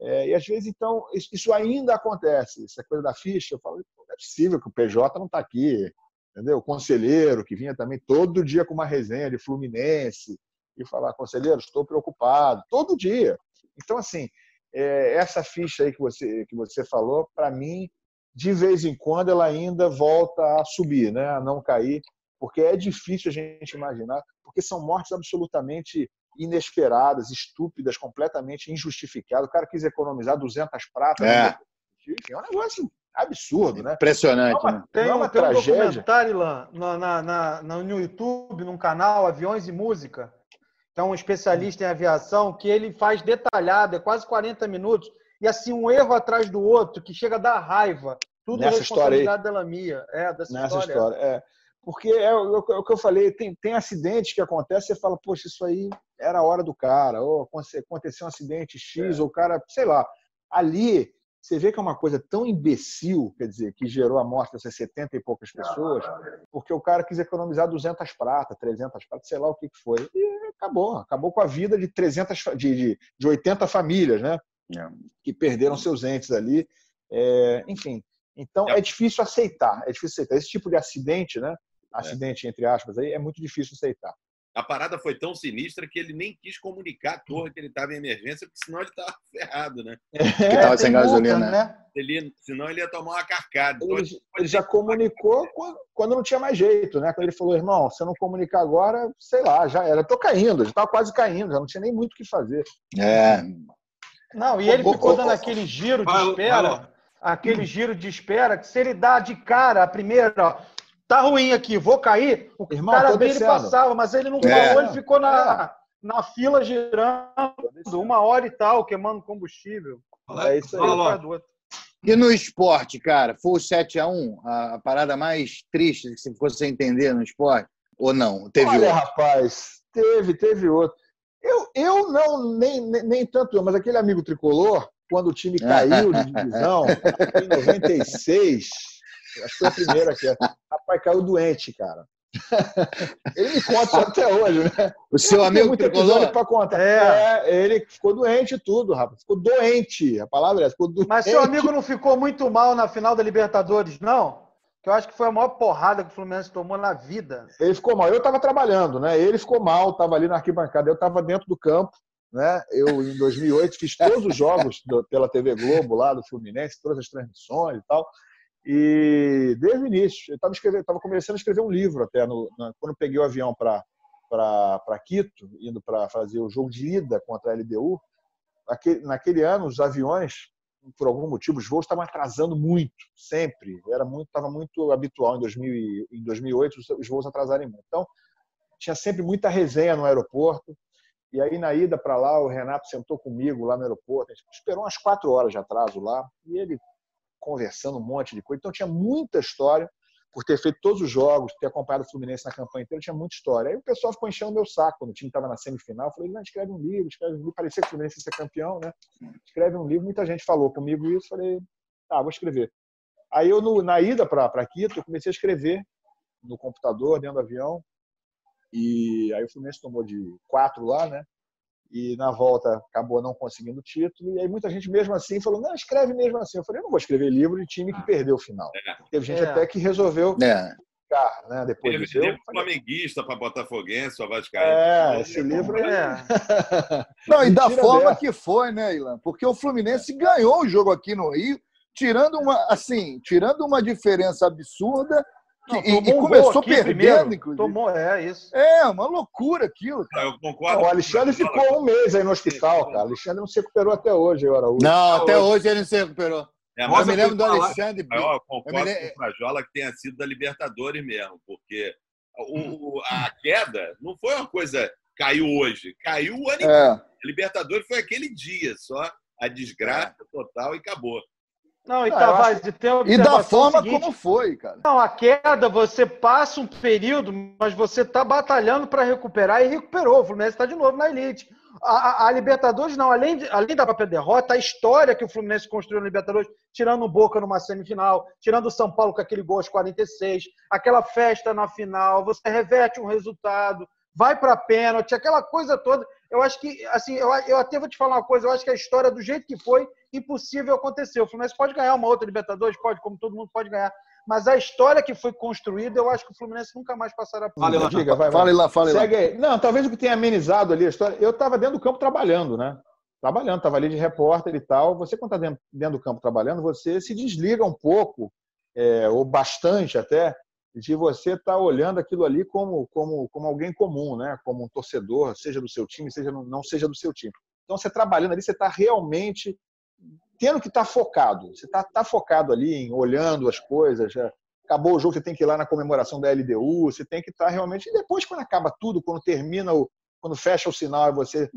É, e às vezes, então, isso ainda acontece. Essa coisa da ficha, eu falo, não é possível que o PJ não está aqui. Entendeu? O conselheiro, que vinha também todo dia com uma resenha de Fluminense, e falar, conselheiro, estou preocupado, todo dia. Então, assim, é, essa ficha aí que você, que você falou, para mim, de vez em quando, ela ainda volta a subir, né? a não cair, porque é difícil a gente imaginar, porque são mortes absolutamente inesperadas, estúpidas, completamente injustificadas. O cara quis economizar 200 pratas. É. Né? Enfim, é um negócio absurdo, né? Impressionante. É uma, né? Tem, é um, uma tem um tragédia. documentário lá na, na, na, no YouTube, num canal Aviões e Música. Então, um especialista em aviação que ele faz detalhado, é quase 40 minutos, e assim, um erro atrás do outro, que chega a dar raiva. Tudo Nessa história aí. responsabilidade dela minha. É, dessa nessa história. história. É. Porque é o, é o que eu falei, tem, tem acidentes que acontecem, você fala, poxa, isso aí era a hora do cara, ou aconte- aconteceu um acidente X, ou o cara, sei lá. Ali, você vê que é uma coisa tão imbecil, quer dizer, que gerou a morte dessas 70 e poucas pessoas, porque o cara quis economizar 200 pratas, 300 pratas, sei lá o que que foi. E acabou, acabou com a vida de 300, fa- de, de, de 80 famílias, né? Que perderam seus entes ali. É, enfim, então é difícil aceitar, é difícil aceitar. Esse tipo de acidente, né? Acidente, entre aspas, aí, é muito difícil aceitar. A parada foi tão sinistra que ele nem quis comunicar à torre que ele estava em emergência, porque senão ele estava ferrado, né? Que tava sem gasolina. né? Ele, senão ele ia tomar uma carcada. Então, Ele, ele já comunicou quando, quando não tinha mais jeito, né? Quando ele falou, irmão, se eu não comunicar agora, sei lá, já era. Tô caindo, já estava quase caindo, já não tinha nem muito o que fazer. É. Não, e ele ficou dando aquele giro de espera, aquele giro de espera, que se ele dá de cara a primeira, ó, tá ruim aqui, vou cair, o Irmão, cara bem ele passava, mas ele não É. falou, ele ficou na, na fila girando uma hora e tal, queimando combustível. É isso aí. Fala. E no esporte, cara, foi o 7x1 a, a parada mais triste que você fosse entender no esporte? Ou não? Teve Olha, outro? rapaz, teve, teve outro. Eu, eu não, nem, nem, nem tanto eu, mas aquele amigo tricolor, quando o time caiu de divisão, em 96, acho que foi a primeira que rapaz, caiu doente, cara. Ele me conta até hoje, né? O seu amigo muito tricolor? episódio pra contar. É. É, ele ficou doente e tudo, rapaz. Ficou doente. A palavra é essa, ficou doente. Mas seu amigo não ficou muito mal na final da Libertadores, não? Que eu acho que foi a maior porrada que o Fluminense tomou na vida. Ele ficou mal. Eu estava trabalhando, né? Ele ficou mal, estava ali na arquibancada. Eu estava dentro do campo, né? Eu, em 2008, fiz todos os jogos do- pela TV Globo lá do Fluminense, todas as transmissões e tal. E desde o início, eu estava escrevendo, estava começando a escrever um livro até no, na- quando peguei o avião para para Quito, indo para fazer o jogo de ida contra a LDU. Aquele, naquele ano, os aviões, por algum motivo, os voos estavam atrasando muito, sempre. Era muito, estava muito habitual em 2000 e- em 2008 os, os voos atrasarem muito. Então, tinha sempre muita resenha no aeroporto. E aí, na ida para lá, o Renato sentou comigo lá no aeroporto. A gente esperou umas quatro horas de atraso lá. E ele conversando um monte de coisa. Então, tinha muita história por ter feito todos os jogos, ter acompanhado o Fluminense na campanha inteira, tinha muita história. Aí o pessoal ficou enchendo o meu saco quando o time estava na semifinal. Eu falei, não, escreve um livro, escreve um livro. Parecia que o Fluminense ia ser campeão, né? Escreve um livro. Muita gente falou comigo isso. Falei, tá, vou escrever. Aí eu, no- na ida para Quito, eu comecei a escrever no computador, dentro do avião. E aí o Fluminense tomou de quatro lá, né? E na volta acabou não conseguindo o título. E aí muita gente mesmo assim falou, não, escreve mesmo assim. Eu falei, eu não vou escrever livro de time que perdeu o final. Teve gente É. até que resolveu É. ficar, né? Depois Teve. Eu livro flamenguista para botafoguense, ou vascaíno. É, esse livro é. Não, e da forma que foi, né, Ilan? Porque o Fluminense ganhou o jogo aqui no Rio, tirando uma, assim, tirando uma diferença absurda Não, e, e começou perdendo, primeiro. inclusive. Tomou, é isso. É, uma loucura aquilo. cara. Eu concordo. O Alexandre ficou um mês aí no hospital, cara. O Alexandre não se recuperou até hoje, o Araújo. Não, até hoje ele não se recuperou. É, Eu mas me eu lembro do falar- Alexandre. Eu Eu concordo me le- com o Frajola que tenha sido da Libertadores mesmo, porque o- o- a queda não foi uma coisa caiu hoje, caiu o ano inteiro. É. A Libertadores foi aquele dia só, a desgraça total e acabou. Não, e Ah, eu Tavares, e E da forma seguinte, como foi, cara. Não, a queda, você passa um período, mas você está batalhando para recuperar e recuperou. O Fluminense está de novo na elite. A, a- a Libertadores, não, além, de- além da própria derrota, a história que o Fluminense construiu na Libertadores, tirando o Boca numa semifinal, tirando o São Paulo com aquele gol aos 46, aquela festa na final, você reverte um resultado, vai para pênalti, aquela coisa toda. Eu acho que, assim, eu, eu até vou te falar uma coisa, eu acho que a história, do jeito que foi, impossível acontecer. O Fluminense pode ganhar uma outra Libertadores, pode, como todo mundo pode ganhar. Mas a história que foi construída, eu acho que o Fluminense nunca mais passará por Fala, isso. Ilan. Diga, vai, vai. Fala, Ilan, fala, Ilan. Segue aí. Não, talvez o que tenha amenizado ali a história. Eu estava dentro do campo trabalhando, né? Trabalhando, estava ali de repórter e tal. Você, quando está dentro, dentro do campo trabalhando, você se desliga um pouco, é, ou bastante até, de você estar olhando aquilo ali como, como, como alguém comum, né? Como um torcedor, seja do seu time, seja não seja do seu time. Então, você trabalhando ali, você está realmente tendo que estar focado. Você está tá focado ali em olhando as coisas. Já acabou o jogo, você tem que ir lá na comemoração da LDU, você tem que estar realmente. E depois, quando acaba tudo, quando termina o. Quando fecha o sinal e você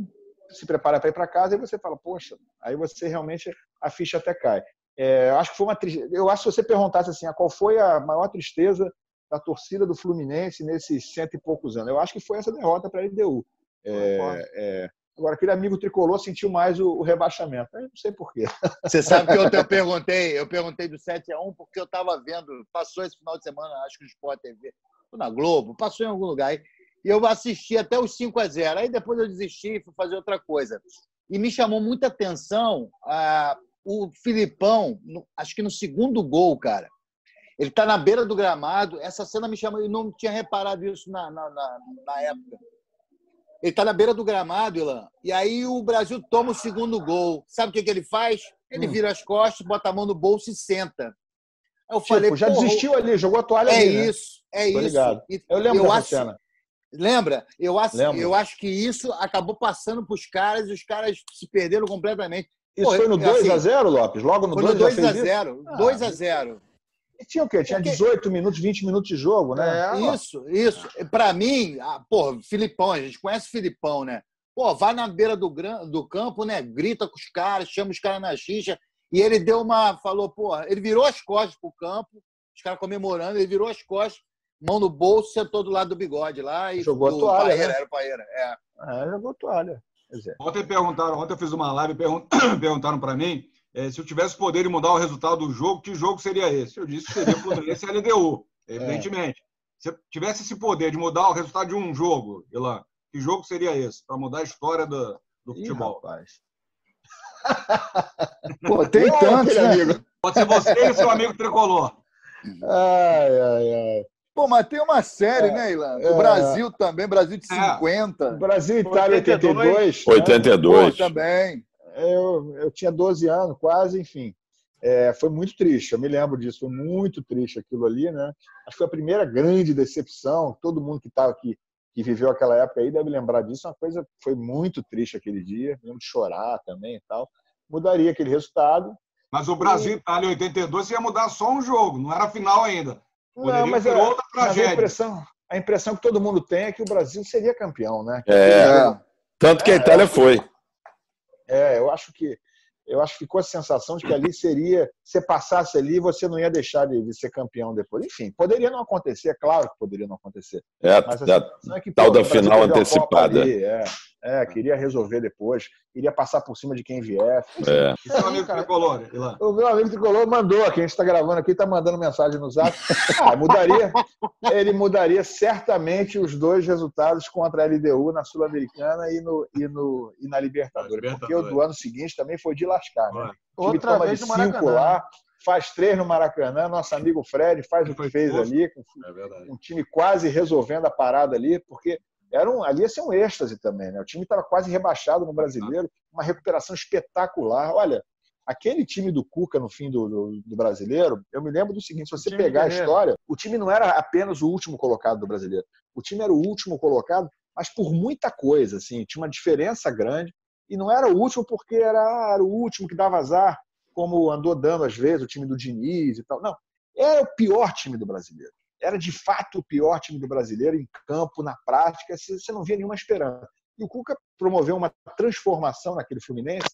se prepara para ir para casa, e você fala, poxa, aí você realmente a ficha até cai. É, eu acho que foi uma tristeza. Eu acho que se você perguntasse assim, ah, qual foi a maior tristeza da torcida do Fluminense nesses cento e poucos anos, eu acho que foi essa derrota para a LDU. É, é, agora, aquele amigo tricolor sentiu mais o, o rebaixamento. Eu não sei porquê. Você sabe que ontem eu perguntei, eu perguntei do 7x1 porque eu estava vendo, passou esse final de semana, acho que no Sport TV, na Globo, passou em algum lugar, e eu assisti até os 5 a 0 Aí depois eu desisti e fui fazer outra coisa. E me chamou muita atenção ah, o Filipão, no- acho que no segundo gol, cara. Ele está na beira do gramado. Essa cena me chamou, eu não tinha reparado isso na, na, na, na época. Ele está na beira do gramado, Ilan. E aí o Brasil toma o segundo gol. Sabe o que, que ele faz? Ele Hum. vira as costas, bota a mão no bolso e senta. Eu Tipo, falei, já "Porra, desistiu ali, jogou a toalha É ali, né? isso, é Tô isso. E- Eu lembro dessa acho, cena. Lembra? Eu acho, Lembro. eu acho que isso acabou passando para os caras e os caras se perderam completamente. Isso Pô, foi no assim, 2x0, Lopes? Logo no Foi no 2 2 a 0 Ah, 2 a 0 E tinha o quê? Tinha Porque- 18 minutos, 20 minutos de jogo, né? Isso, isso. Para mim, ah, porra, Filipão, a gente conhece o Filipão, né? Pô, vai na beira do, gran- do campo, né? Grita com os caras, chama os caras na xixa. E ele deu uma. Falou, porra, ele virou as costas pro campo, os caras comemorando, ele virou as costas, mão no bolso, sentou do lado do bigode lá e Jogou a do toalha, Paeira, né? era o Paeira. É. É, jogou a toalha. Quer dizer, Ontem perguntaram, ontem eu fiz uma live e pergun- perguntaram para mim eh, se eu tivesse poder de mudar o resultado do jogo, que jogo seria esse? Eu disse que seria Fluminense LDU, evidentemente. Se eu tivesse esse poder de mudar o resultado de um jogo, Ilan, que jogo seria esse? Para mudar a história do, do Ih, futebol. rapaz. Pô, tem tantos, aquele né? Pode ser você e seu amigo tricolor. Ai, ai, ai. Pô, mas tem uma série, né, Ilan? é. O Brasil também, Brasil de É. 50. Brasil e Itália 82. 82. né? 82. Pô, também. Eu, eu tinha 12 anos, quase, enfim. É, foi muito triste, eu me lembro disso, foi muito triste aquilo ali, né? Acho que foi a primeira grande decepção, todo mundo que estava aqui, que viveu aquela época aí deve lembrar disso, uma coisa foi muito triste aquele dia, lembro de chorar também e tal. Mudaria aquele resultado. Mas o Brasil e Itália 82 ia mudar só um jogo, não era a final ainda. Poderia Não, mas, ter é, outra mas a tragédia. impressão, a impressão que todo mundo tem é que o Brasil seria campeão, né? É. Tanto que a Itália foi. É, eu acho que eu acho que ficou a sensação de que ali seria, se passasse ali, você não ia deixar de, de ser campeão depois. Enfim, poderia não acontecer, é claro que poderia não acontecer. É, Mas a da- é que, tal pô, da final antecipada. ali, é, é, queria resolver depois, queria passar por cima de quem vier. É. E seu amigo tricolor, Ilan? O meu amigo tricolor mandou aqui, a gente está gravando aqui, está mandando mensagem no zap. Ah, mudaria, ele mudaria certamente os dois resultados contra a LDU na Sul-Americana e, no, e, no, e na Libertadores, Porque o do ano seguinte também foi de lascar, né? O time Outra toma vez de no cinco Maracanã. lá, faz três no Maracanã, nosso amigo Fred faz o que fez ali, com É um time quase resolvendo a parada ali, porque era um, ali ia ser um êxtase também, né? O time estava quase rebaixado no brasileiro, uma recuperação espetacular. Olha, aquele time do Cuca no fim do, do, do brasileiro, eu me lembro do seguinte: se você pegar a história, o time não era apenas o último colocado do brasileiro. O time era o último colocado, mas por muita coisa, assim, tinha uma diferença grande. E não era o último porque era, era o último que dava azar, como andou dando às vezes o time do Diniz e tal. Não, era o pior time do brasileiro. Era de fato o pior time do brasileiro em campo, na prática, você não via nenhuma esperança. E o Cuca promoveu uma transformação naquele Fluminense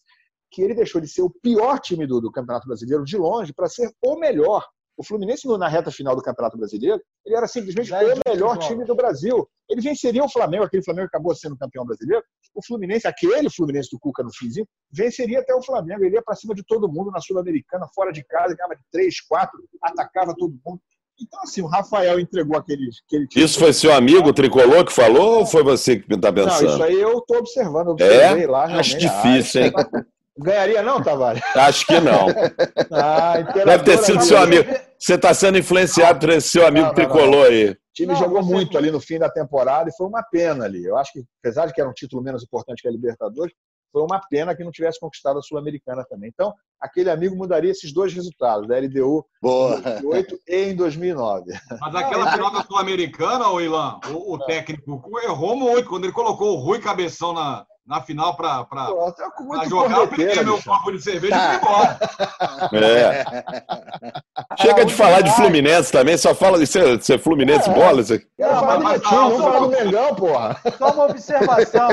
que ele deixou de ser o pior time do, do Campeonato Brasileiro de longe para ser o melhor. O Fluminense, na reta final do Campeonato Brasileiro, ele era simplesmente é o melhor time do Brasil. Ele venceria o Flamengo, aquele Flamengo que acabou sendo campeão brasileiro. O Fluminense, aquele Fluminense do Cuca no finzinho, venceria até o Flamengo. Ele ia para cima de todo mundo na Sul-Americana, fora de casa, ganhava de três, quatro, atacava todo mundo. Então, assim, o Rafael entregou aquele, aquele time. Isso foi seu amigo tricolor que falou ou foi você que está Não, pensando? isso aí eu estou observando. eu observei É? lá, Acho difícil, hein? Ah, Ganharia não, Tavares? Acho que não. Ah, Deve ter imperador sido seu amigo. Você está sendo influenciado por esse seu amigo Não, não, não. tricolor aí. O time Não, jogou muito ali no fim da temporada e foi uma pena ali. Eu acho que, apesar de que era um título menos importante que a Libertadores, foi uma pena que não tivesse conquistado a Sul-Americana também. Então, aquele amigo mudaria esses dois resultados, da LDU Boa. em 2008 e em 2009. Mas aquela final da Sul-Americana, ô Ilan, o, o técnico errou muito quando ele colocou o Rui Cabeção na, na final para Pô, tá com muito jogar. Eu peguei meu copo de cerveja e fui embora. É. Chega de falar de Fluminense também, só fala de ser, ser Fluminense É. bola. Isso aqui. Quero Não, falar do mas- meu time, vamos falar do Mengão, porra. Só uma observação.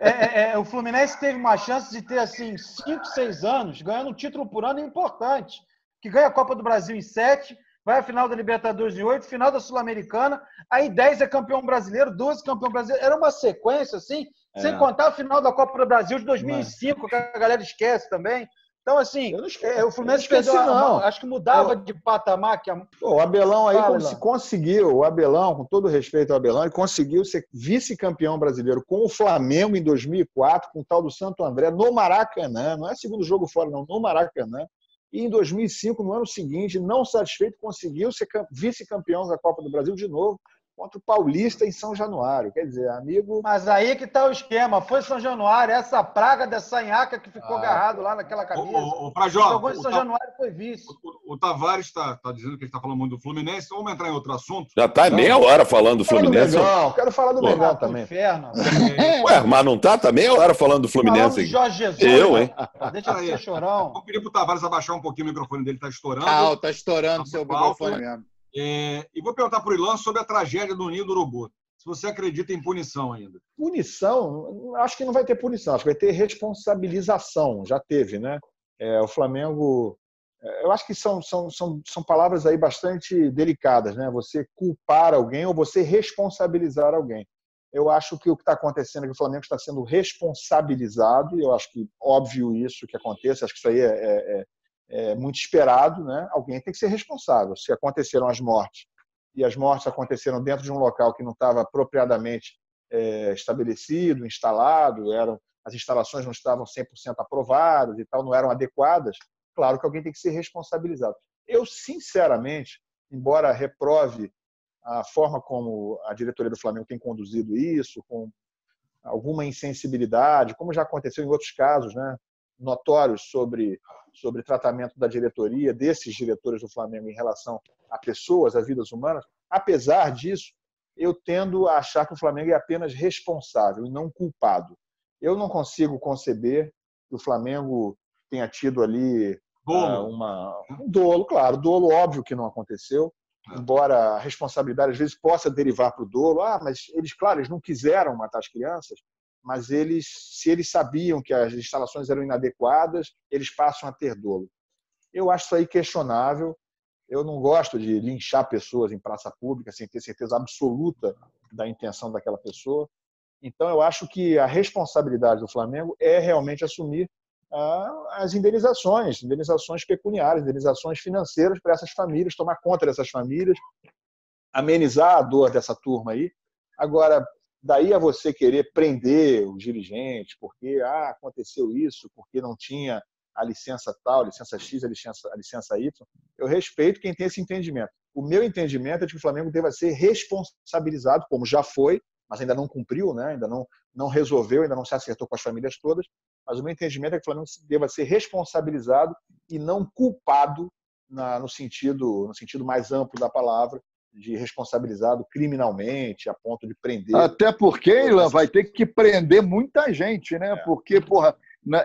É, é, é, o Fluminense teve uma chance de ter, assim, 5, 6 anos, ganhando um título por ano importante. Que ganha a Copa do Brasil em 7, vai à final da Libertadores em 8, final da Sul-Americana, aí 10 é campeão brasileiro, 12 campeão brasileiro. Era uma sequência, assim, É. sem contar a final da Copa do Brasil de 2005, que a galera esquece também. Então, assim, Eu não esqueci- é, o Fluminense eu não esqueci, perdeu não. acho que mudava de patamar, que a, Pô, o Abelão aí Fala, Ilan. conseguiu, o Abelão, com todo respeito ao Abelão, ele conseguiu ser vice-campeão brasileiro com o Flamengo em 2004, com o tal do Santo André, no Maracanã. Não é segundo jogo fora, não, no Maracanã. E em 2005, no ano seguinte, não satisfeito, conseguiu ser cam- vice-campeão da Copa do Brasil de novo contra o Paulista em São Januário. Quer dizer, amigo. Mas aí que tá o esquema. Foi São Januário, essa praga dessa nhaca que ficou Ah, agarrado lá naquela camisa. ô, ô, Frajó, Jogou em o, São Ta- Januário foi vice. o- o Tavares está dizendo que ele está falando muito do Fluminense. Vamos entrar em outro assunto. Já tá meia hora falando do Fluminense. Mengão, quero falar do. Mengão pro também. Inferno. Ué, mas não tá? Tá meia hora falando do Falando Fluminense aqui. Jorge Jesus. Eu, né? hein? Deixa de ser chorão. Vou pedir para o Tavares abaixar um pouquinho o microfone dele, está estourando. Ah, tá estourando seu Alto, microfone mesmo. É, e vou perguntar para o Ilan sobre a tragédia do Ninho do Urubu. Se você acredita em punição ainda. Punição, acho que não vai ter punição, acho que vai ter responsabilização, já teve, né? É, o Flamengo. é, Eu acho que são, são, são, são palavras aí bastante delicadas, né? Você culpar alguém ou você responsabilizar alguém. Eu acho que o que está acontecendo é que o Flamengo está sendo responsabilizado, e eu acho que óbvio isso que aconteça, acho que isso aí é, é- é- muito esperado, né? Alguém tem que ser responsável. Se aconteceram as mortes e as mortes aconteceram dentro de um local que não estava apropriadamente é, estabelecido, instalado, eram as instalações não estavam 100% aprovadas e tal, não eram adequadas, claro que alguém tem que ser responsabilizado. Eu, sinceramente, embora reprove a forma como a diretoria do Flamengo tem conduzido isso, com alguma insensibilidade, como já aconteceu em outros casos, né, notórios sobre sobre tratamento da diretoria desses diretores do Flamengo em relação a pessoas, a vidas humanas. Apesar disso, eu tendo a achar que o Flamengo é apenas responsável e não culpado. Eu não consigo conceber que o Flamengo tenha tido ali Dolo. ah, uma, um dolo, claro, dolo óbvio que não aconteceu, embora a responsabilidade às vezes possa derivar para o dolo. Ah, mas eles, claro, eles não quiseram matar as crianças, mas eles, se eles sabiam que as instalações eram inadequadas, eles passam a ter dolo. Eu acho isso aí questionável. Eu não gosto de linchar pessoas em praça pública sem ter certeza absoluta da intenção daquela pessoa. Então, eu acho que a responsabilidade do Flamengo é realmente assumir ah, as indenizações, indenizações pecuniárias, indenizações financeiras para essas famílias, tomar conta dessas famílias, amenizar a dor dessa turma aí. Agora, daí a você querer prender os dirigentes, porque ah, aconteceu isso, porque não tinha a licença tal, a licença X, a licença, a licença Y. Eu respeito quem tem esse entendimento. O meu entendimento é de que o Flamengo deva ser responsabilizado, como já foi, mas ainda não cumpriu, né? ainda não, não resolveu, ainda não se acertou com as famílias todas. Mas o meu entendimento é que o Flamengo deva ser responsabilizado e não culpado na, no, sentido, no sentido mais amplo da palavra, de responsabilizado criminalmente, a ponto de prender. Até porque, Ilan, vai ter que prender muita gente, né? É. Porque, porra,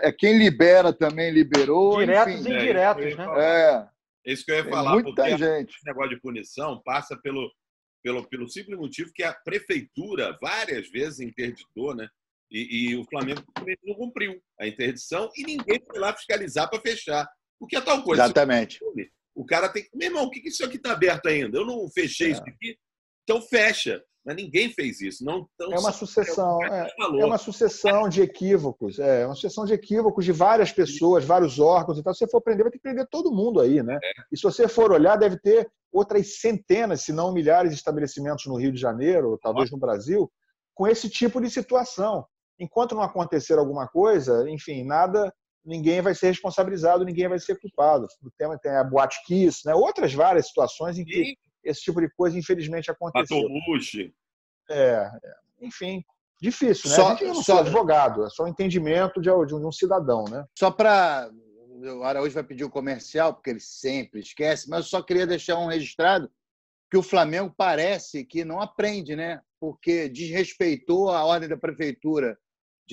é quem libera também liberou. Diretos enfim. e indiretos, né? É. É isso que eu ia falar. Muita gente. Esse negócio de punição passa pelo, pelo, pelo simples motivo que a prefeitura várias vezes interditou, né? E, e o Flamengo não cumpriu a interdição e ninguém foi lá fiscalizar para fechar. O que é tal coisa? Exatamente. O cara tem. Meu irmão, o que isso aqui está aberto ainda? Eu não fechei é. isso aqui. Então fecha. Mas ninguém fez isso. Não, então, é uma sucessão, é, é, uma sucessão de equívocos. É uma sucessão de equívocos de várias pessoas, vários órgãos e tal. Se você for prender, vai ter que prender todo mundo aí, né? É. E se você for olhar, deve ter outras centenas, se não milhares de estabelecimentos no Rio de Janeiro, ou talvez no Brasil, com esse tipo de situação. Enquanto não acontecer alguma coisa, enfim, nada ninguém vai ser responsabilizado, ninguém vai ser culpado. O tema tem a Boate Kiss, né? outras várias situações em que esse tipo de coisa, infelizmente, aconteceu. Patoluche. É, é, enfim, difícil, né? Só, a gente não só advogado, é só o entendimento de, de um cidadão, né? Só para o Araújo vai pedir o comercial, porque ele sempre esquece, mas eu só queria deixar um registrado que o Flamengo parece que não aprende, né? Porque desrespeitou a ordem da prefeitura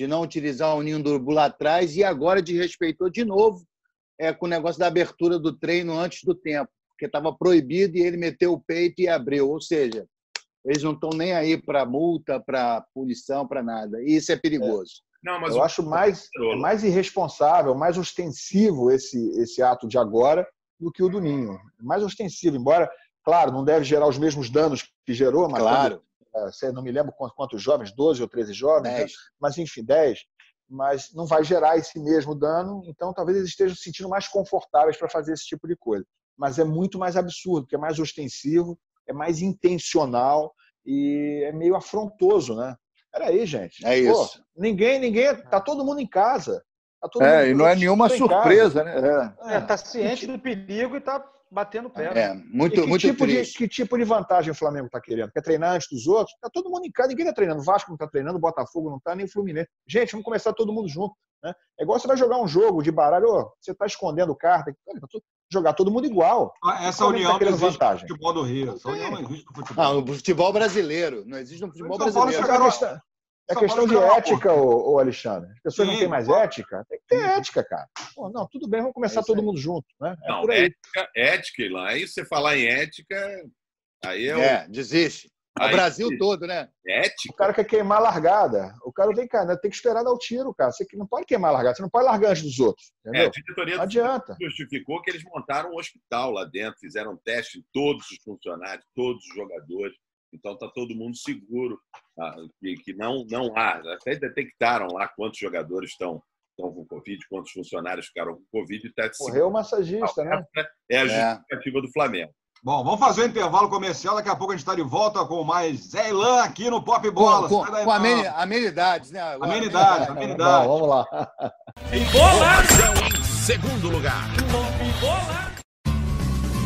de não utilizar o ninho do urubu lá atrás e agora desrespeitou de novo é, com o negócio da abertura do treino antes do tempo, porque estava proibido e ele meteu o peito e abriu. Ou seja, eles não estão nem aí para multa, para punição, para nada. E isso é perigoso. É. Não, mas eu o... acho mais, é mais irresponsável, mais ostensivo esse, esse ato de agora do que o do Ninho. Mais ostensivo, embora, claro, não deve gerar os mesmos danos que gerou, mas claro. Quando, não me lembro quantos jovens, 12 ou 13 jovens, né? mas enfim, 10 mas não vai gerar esse mesmo dano, então talvez eles estejam se sentindo mais confortáveis para fazer esse tipo de coisa. Mas é muito mais absurdo, porque é mais ostensivo, é mais intencional e é meio afrontoso, né? Peraí, gente. É Pô, isso. Ninguém, ninguém, tá todo mundo em casa. Tá é, e não é nenhuma surpresa, né? É. é, tá ciente do perigo e tá batendo pé. É, muito, que muito tipo triste. De, que tipo de vantagem o Flamengo está querendo? Quer treinar antes dos outros? Tá todo mundo em casa, ninguém está treinando. O Vasco não está treinando, o Botafogo não está, nem o Fluminense. Gente, vamos começar todo mundo junto. Né? É igual você vai jogar um jogo de baralho, oh, você está escondendo carta, jogar todo mundo igual. Ah, essa união tá não existe vantagem. no futebol do Rio. Essa união não existe no futebol. Ah, no futebol brasileiro. Não existe no futebol brasileiro. É questão, é questão de ética, ô, ô, Alexandre. As pessoas Sim, não têm mais ética? Tem que ter ética, cara. Pô, não, tudo bem, vamos começar é todo mundo junto. Né? É não, ética, ética, lá. Aí você falar em ética, aí é. É, o... desiste. O Brasil todo, né? Ética. O cara quer queimar a largada. O cara vem cá, né? tem que esperar dar o tiro, cara. Você não pode queimar a largada, você não pode largar antes dos outros. Entendeu? É, a diretoria não adianta. justificou que eles montaram um hospital lá dentro, fizeram um teste em todos os funcionários, todos os jogadores. Então está todo mundo seguro tá? que, que não, não há. Até detectaram lá quantos jogadores estão estão com Covid, quantos funcionários ficaram com Covid. Tá Morreu o massagista, né? É a é. justificativa é. do Flamengo. Bom, vamos fazer um intervalo comercial. Daqui a pouco a gente está de volta com mais Zé Ilan aqui no Pop Bola. Com, com, com amenidades, né? Agora, amenidades, amenidades. vamos lá. Em segundo lugar.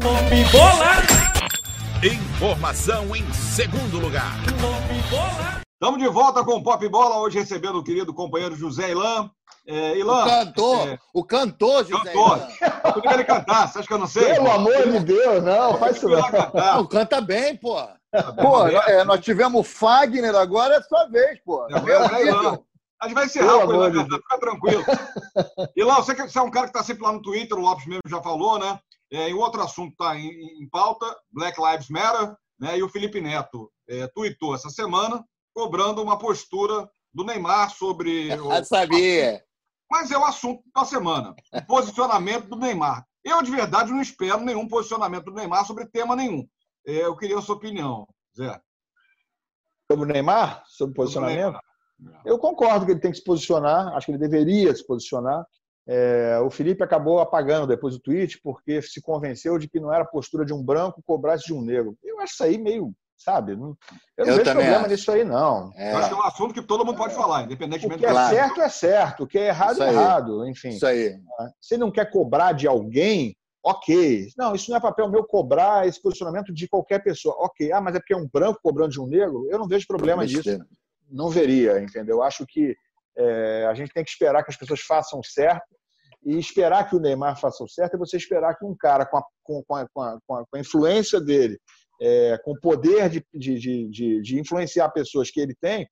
Pop Bola. Informação em segundo lugar. Pop Bola. Estamos de volta com o Pop Bola, hoje recebendo o querido companheiro José Ilan. É, Ilan, o cantor, é... o cantor José cantor. Ilan. Eu ele cantar, você acha que eu não sei? Pelo pô? amor de Deus, não, faz isso não. Não, canta bem, pô. Pô, é, nós tivemos Fagner, agora é sua vez, pô. É, é, é, a gente vai encerrar o Ilan, fica tranquilo. Ilan, você, você é um cara que está sempre lá no Twitter, o Lopes mesmo já falou, né? É, e outro assunto está em, em, pauta, Black Lives Matter, né? E o Felipe Neto é, tweetou essa semana cobrando uma postura do Neymar sobre. Eu sabia. Mas é o assunto da semana. O posicionamento do Neymar. Eu, de verdade, não espero nenhum posicionamento do Neymar sobre tema nenhum. É, eu queria a sua opinião, Zé. Sobre o Neymar? Sobre o posicionamento? Eu concordo que ele tem que se posicionar, acho que ele deveria se posicionar. É, o Felipe acabou apagando depois do tweet porque se convenceu de que não era a postura de um branco cobrar de um negro. Eu acho isso aí meio, sabe? Eu não eu vejo problema acho. nisso aí, não. É. Eu acho que é um assunto que todo mundo pode falar, independentemente O que é claro. certo é certo, o que é errado é errado, enfim. Isso aí. Se não quer cobrar de alguém, ok. Não, isso não é papel meu cobrar esse posicionamento de qualquer pessoa. Ok. Ah, mas é porque é um branco cobrando de um negro? Eu não vejo problema disso. Não veria, entendeu? Acho que é, a gente tem que esperar que as pessoas façam certo e esperar que o Neymar faça o certo é você esperar que um cara com a, com, com a, com a, com a influência dele, é, com o poder de, de, de, de, influenciar pessoas que ele tem,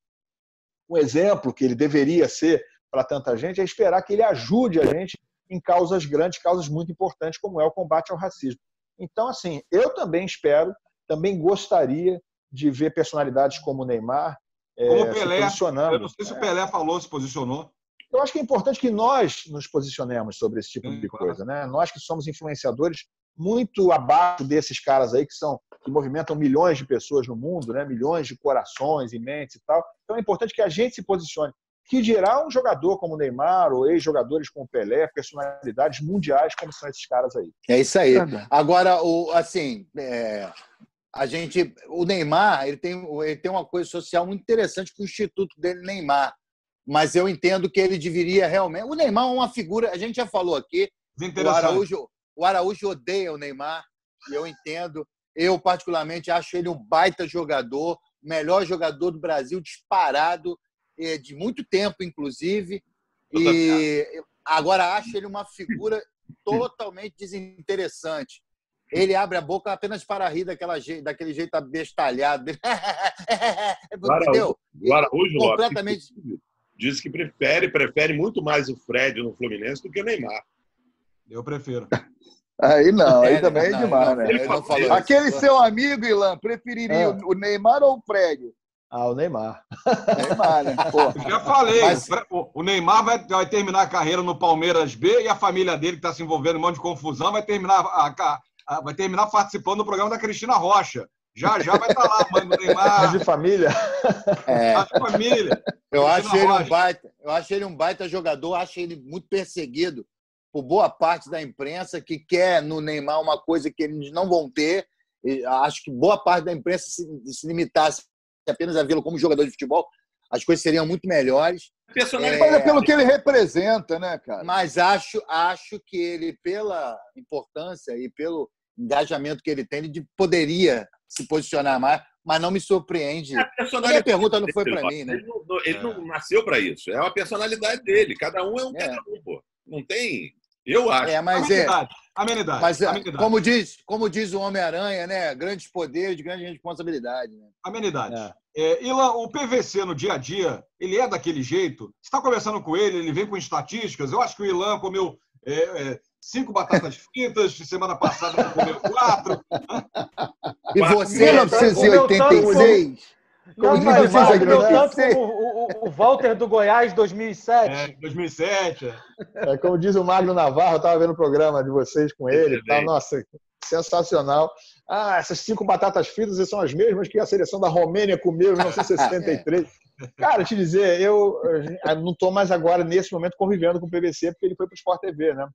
um exemplo que ele deveria ser para tanta gente, é esperar que ele ajude a gente em causas grandes, causas muito importantes, como é o combate ao racismo. Então, assim, eu também espero, também gostaria de ver personalidades como o Neymar. Como o Pelé. Eu não sei se o Pelé falou, se posicionou. Eu acho que é importante que nós nos posicionemos sobre esse tipo de claro. coisa, né? Nós que somos influenciadores muito abaixo desses caras aí que são que movimentam milhões de pessoas no mundo, né? Milhões de corações e mentes e tal. Então é importante que a gente se posicione. Que dirá um jogador como o Neymar ou ex-jogadores como o Pelé, personalidades mundiais como são esses caras aí. É isso aí. Agora, o assim, é, a gente, o Neymar, ele tem, ele tem uma coisa social muito interessante com o instituto dele Neymar mas eu entendo que ele deveria realmente. O Neymar é uma figura, a gente já falou aqui. O Araújo, o Araújo odeia o Neymar, e eu entendo. Eu, particularmente, acho ele um baita jogador, melhor jogador do Brasil, disparado, eh, de muito tempo, inclusive. E agora acho ele uma figura totalmente desinteressante. Ele abre a boca apenas para rir daquela, daquele jeito abestalhado. Entendeu? O Araújo, completamente diz que prefere, prefere muito mais o Fred no Fluminense do que o Neymar. Eu prefiro. Aí não, aí é, também não, é demais, não, né? Falou, Aquele seu amigo, Ilan, preferiria ah. o Neymar ou o Fred? Ah, o Neymar. Neymar, né? Pô. Já falei, Mas... o Neymar vai, vai, terminar a carreira no Palmeiras B e a família dele, que está se envolvendo em um monte de confusão, vai terminar, a, a, vai terminar participando do programa da Cristina Rocha. Já, já vai estar tá lá, mano, Neymar. De família. É. De família. Eu acho, ele um baita, eu acho ele um baita jogador, acho ele muito perseguido por boa parte da imprensa que quer no Neymar uma coisa que eles não vão ter. E acho que boa parte da imprensa, se, se limitasse apenas a vê-lo como jogador de futebol, as coisas seriam muito melhores. É, pelo que ele representa, né, cara? Mas acho, acho que ele, pela importância e pelo engajamento que ele tem, ele poderia se posicionar mais, mas não me surpreende. A, a pergunta não foi para mim, né? Ele não, ele é. não nasceu para isso. É uma personalidade dele. Cada um é um é. cada um, pô. Não tem. Eu acho. É, mas é. Amenidade. Mas, é, Amenidade. Como, diz, como diz o Homem-Aranha, né? Grandes poderes, grande responsabilidade. Né? Amenidade. É. É, Ilan, o PVC no dia a dia, ele é daquele jeito? Você está conversando com ele, ele vem com estatísticas. Eu acho que o Ilan comeu é, é, cinco batatas fritas, semana passada comeu quatro. E você, 1986? Como não, mas Magno, tanto como o, o, o, Walter do Goiás 2007. É, 2007. É. é. como diz o Magno Navarro, eu estava vendo o programa de vocês com ele. Tá, nossa, sensacional. Ah, essas cinco batatas fritas são as mesmas que a seleção da Romênia comeu em 1963. Cara, te dizer, eu, eu não estou mais agora, nesse momento, convivendo com o PVC, porque ele foi para o Sport TV, né?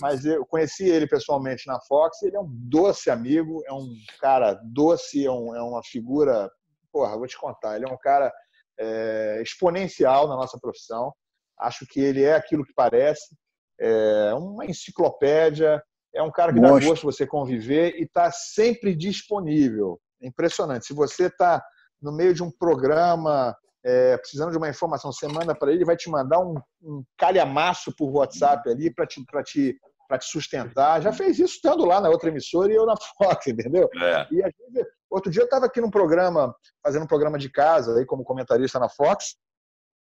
Mas eu conheci ele pessoalmente na Fox, ele é um doce amigo, é um cara doce, é, um, é uma figura. Porra, vou te contar, ele é um cara é, exponencial na nossa profissão. Acho que ele é aquilo que parece, é uma enciclopédia, é um cara que Monstro. dá gosto você conviver e está sempre disponível. Impressionante. Se você está no meio de um programa é, precisando de uma informação, você manda para ele, vai te mandar um, um calhamaço por WhatsApp ali para te, te, te sustentar. Já fez isso estando lá na outra emissora e eu na Fox, entendeu? É. E vezes, outro dia eu estava aqui num programa, fazendo um programa de casa, aí como comentarista na Fox,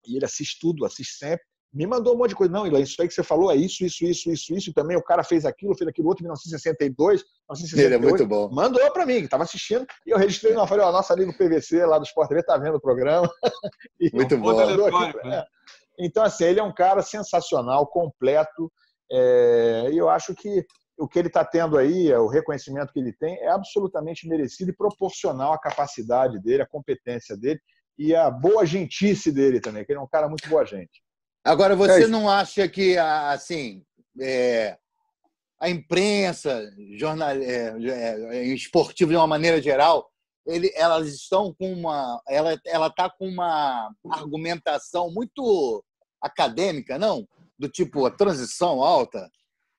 e ele assiste tudo, assiste sempre me mandou um monte de coisa. Não, Ilan, isso aí que você falou é isso, isso, isso, isso, isso. E também o cara fez aquilo, fez aquilo outro em 1962, 1968. Ele é muito bom. Mandou para mim, que estava assistindo. E eu registrei, não, falei, ó, nosso amigo PVC lá do Sport TV tá vendo o programa. E muito bom. Mandou aqui, né? Então, assim, ele é um cara sensacional, completo, é, e eu acho que o que ele está tendo aí, o reconhecimento que ele tem, é absolutamente merecido e proporcional à capacidade dele, à competência dele e à boa gentice dele também, que ele é um cara muito boa gente. Agora, você é não acha que, assim, é, a imprensa, jornal, é, é, esportivo de uma maneira geral, ele, elas estão com uma, ela, ela está com uma argumentação muito acadêmica, não? Do tipo a transição alta,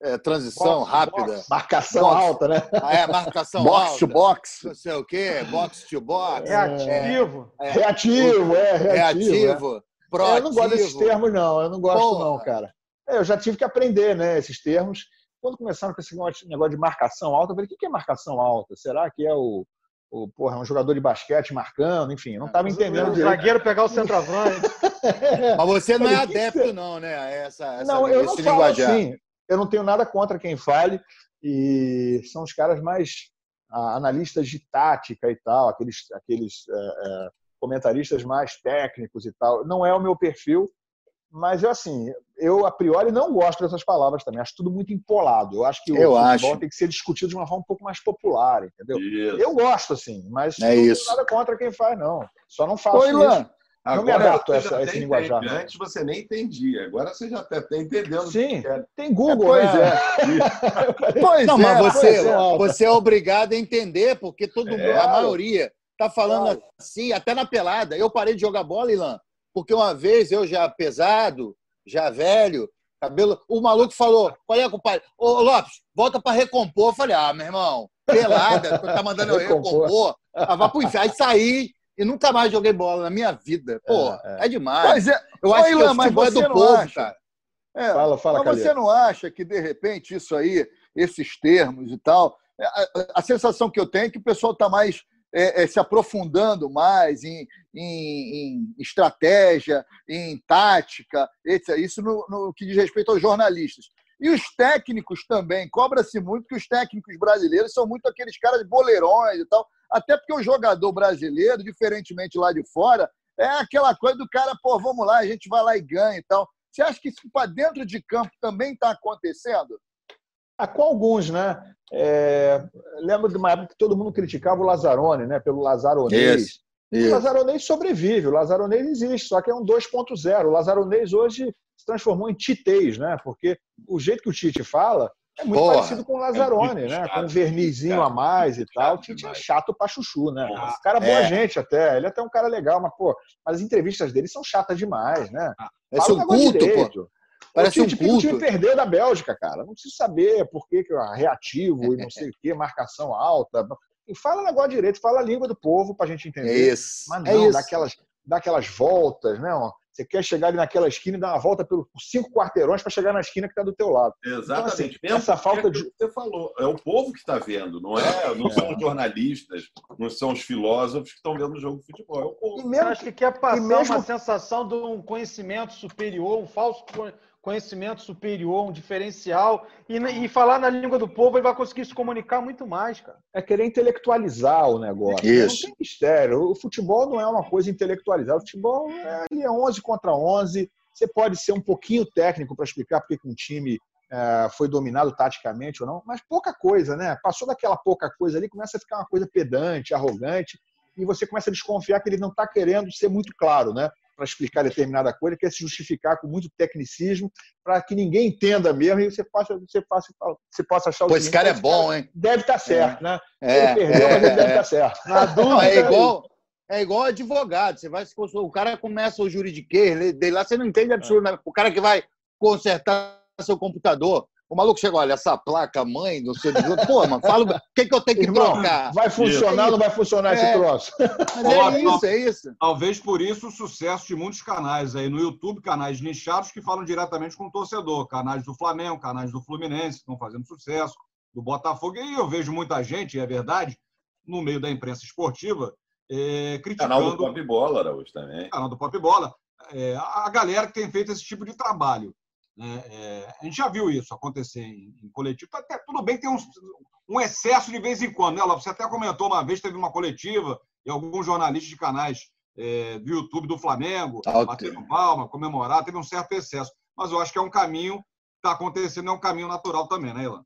é, transição box, rápida, box, marcação box, alta, né? Ah, é marcação box alta, to box, não sei o quê, box to box, reativo, é, reativo, é, reativo, reativo proativo. É, eu não gosto desses termos, não. Eu não gosto, Porra. não, cara. É, eu já tive que aprender, né, esses termos. Quando começaram com esse negócio de marcação alta, eu falei, o que é marcação alta? Será que é o, o porra, um jogador de basquete marcando? Enfim, eu não estava entendendo. O zagueiro pegar o centroavante. Mas você não é adepto, não, né? Essa, essa, não, eu não falo assim. Eu não tenho nada contra quem fale. E são os caras mais analistas de tática e tal, aqueles, aqueles é, é, comentaristas mais técnicos e tal. Não é o meu perfil, mas eu assim, eu a priori não gosto dessas palavras também. Acho tudo muito empolado. Eu acho que o eu futebol acho. tem que ser discutido de uma forma um pouco mais popular, entendeu? Isso. Eu gosto assim, mas é não isso. nada contra quem faz não. Só não faço Oi, isso. Não me adapto a, essa, a esse linguajar. Entende. Antes você nem entendia, agora você já está entendendo. Sim, tem Google, pois né? é. pois não, é, mas você, é. você é obrigado a entender, porque todo mundo, É. a maioria tá falando assim, até na pelada. Eu parei de jogar bola, Ilan, porque uma vez eu já pesado, já velho, cabelo, o maluco falou: "Qual é, compadre? Ô Lopes, volta para recompor". Eu falei: "Ah, meu irmão, pelada, tá mandando eu Recompor. recompor". Ah, vai pro inferno. Aí saí e nunca mais joguei bola na minha vida. Pô, é, demais. Pois é. Eu acho Ô, que Ilan, o mas futebol é você do não povo, acha? cara. É, Fala, fala, Mas você não acha que, de repente, isso aí, esses termos e tal, é, a, a sensação que eu tenho é que o pessoal está mais é, é, se aprofundando mais em, em- em estratégia, em tática, etc. Isso no, no que diz respeito aos jornalistas. E os técnicos também. Cobra-se muito que os técnicos brasileiros são muito aqueles caras boleirões e tal. Até porque o jogador brasileiro, diferentemente lá de fora, é aquela coisa do cara, pô, vamos lá, a gente vai lá e ganha e tal. Você acha que isso para dentro de campo também está acontecendo? Ah, com alguns, né? É, lembro de uma época que todo mundo criticava o Lazzaroni, né? Pelo Lazaronês. Isso, O isso. Lazaronês sobrevive, o Lazaronês existe, só que é um 2.0. O Lazaronês hoje se transformou em titês, né? Porque o jeito que o Tite fala é muito Porra, parecido com o Lazzaroni, é né? chato, Com um vernizinho chato, a mais e tal. O Tite é chato pra chuchu, né? Nossa, O cara é boa é. gente até. Ele é até um cara legal, mas, pô, as entrevistas dele são chatas demais, né? Parece Fala um culto, pô. Parece o um Tite, o time culto. perdeu da Bélgica, cara. Não preciso saber por que, que ah, reativo e não sei o que, marcação alta. E fala o negócio direito, fala a língua do povo pra gente É entender. isso. Mas é não, isso. dá aquelas, dá aquelas voltas, né? ó. Você quer chegar ali naquela esquina e dar uma volta pelos cinco quarteirões para chegar na esquina que está do teu lado. Exatamente. Então, assim, essa falta é de- Você falou, é o povo que está vendo, não é? Não são os jornalistas, não são os filósofos que estão vendo o jogo de futebol, é o povo. E mesmo acho que quer passar e mesmo- uma sensação de um conhecimento superior, um falso conhecimento superior, um diferencial. E, e falar na língua do povo, ele vai conseguir se comunicar muito mais, cara. é querer intelectualizar o negócio. né? Isso. Não tem mistério. O futebol não é uma coisa intelectualizada. O futebol é, ali é 11 contra 11. Você pode ser um pouquinho técnico para explicar porque que um time é, foi dominado taticamente ou não, mas pouca coisa, né? Passou daquela pouca coisa ali, começa a ficar uma coisa pedante, arrogante, e você começa a desconfiar que ele não está querendo ser muito claro, né? Para explicar determinada coisa, quer se justificar com muito tecnicismo, para que ninguém entenda mesmo e você possa, você possa, você possa achar o Pô, esse cara é bom, hein? Deve estar certo, né? É, ele perdeu, é, mas ele deve é. estar certo. Na dúvida, é igual, é igual advogado. Você vai se o cara começa o juridiquês dele lá, você não entende absolutamente. O cara que vai consertar seu computador, o maluco chega, olha, essa placa mãe do seu pô, mano, fala o que, que eu tenho que Irmão, trocar. vai funcionar ou não vai funcionar esse É. troço? Mas é isso, é isso. Talvez por isso o sucesso de muitos canais aí no YouTube, canais nichados que falam diretamente com o torcedor, canais do Flamengo, canais do Fluminense, que estão fazendo sucesso, do Botafogo. E eu vejo muita gente, e é verdade, no meio da imprensa esportiva, eh, Canal do criticando Pop Bola, Araújo, também. canal do Pop Bola, é, a galera que tem feito esse tipo de trabalho. Né? É, a gente já viu isso acontecer em, em coletivo. Tá Até, tudo bem que tem uns- um excesso de vez em quando, né, Lopes? Você até comentou uma vez, teve uma coletiva e alguns jornalistas de canais é, do YouTube do Flamengo, Ah, batendo palma, comemorar, teve um certo excesso. Mas eu acho que é um caminho, está acontecendo, é um caminho natural também, né, Ilan?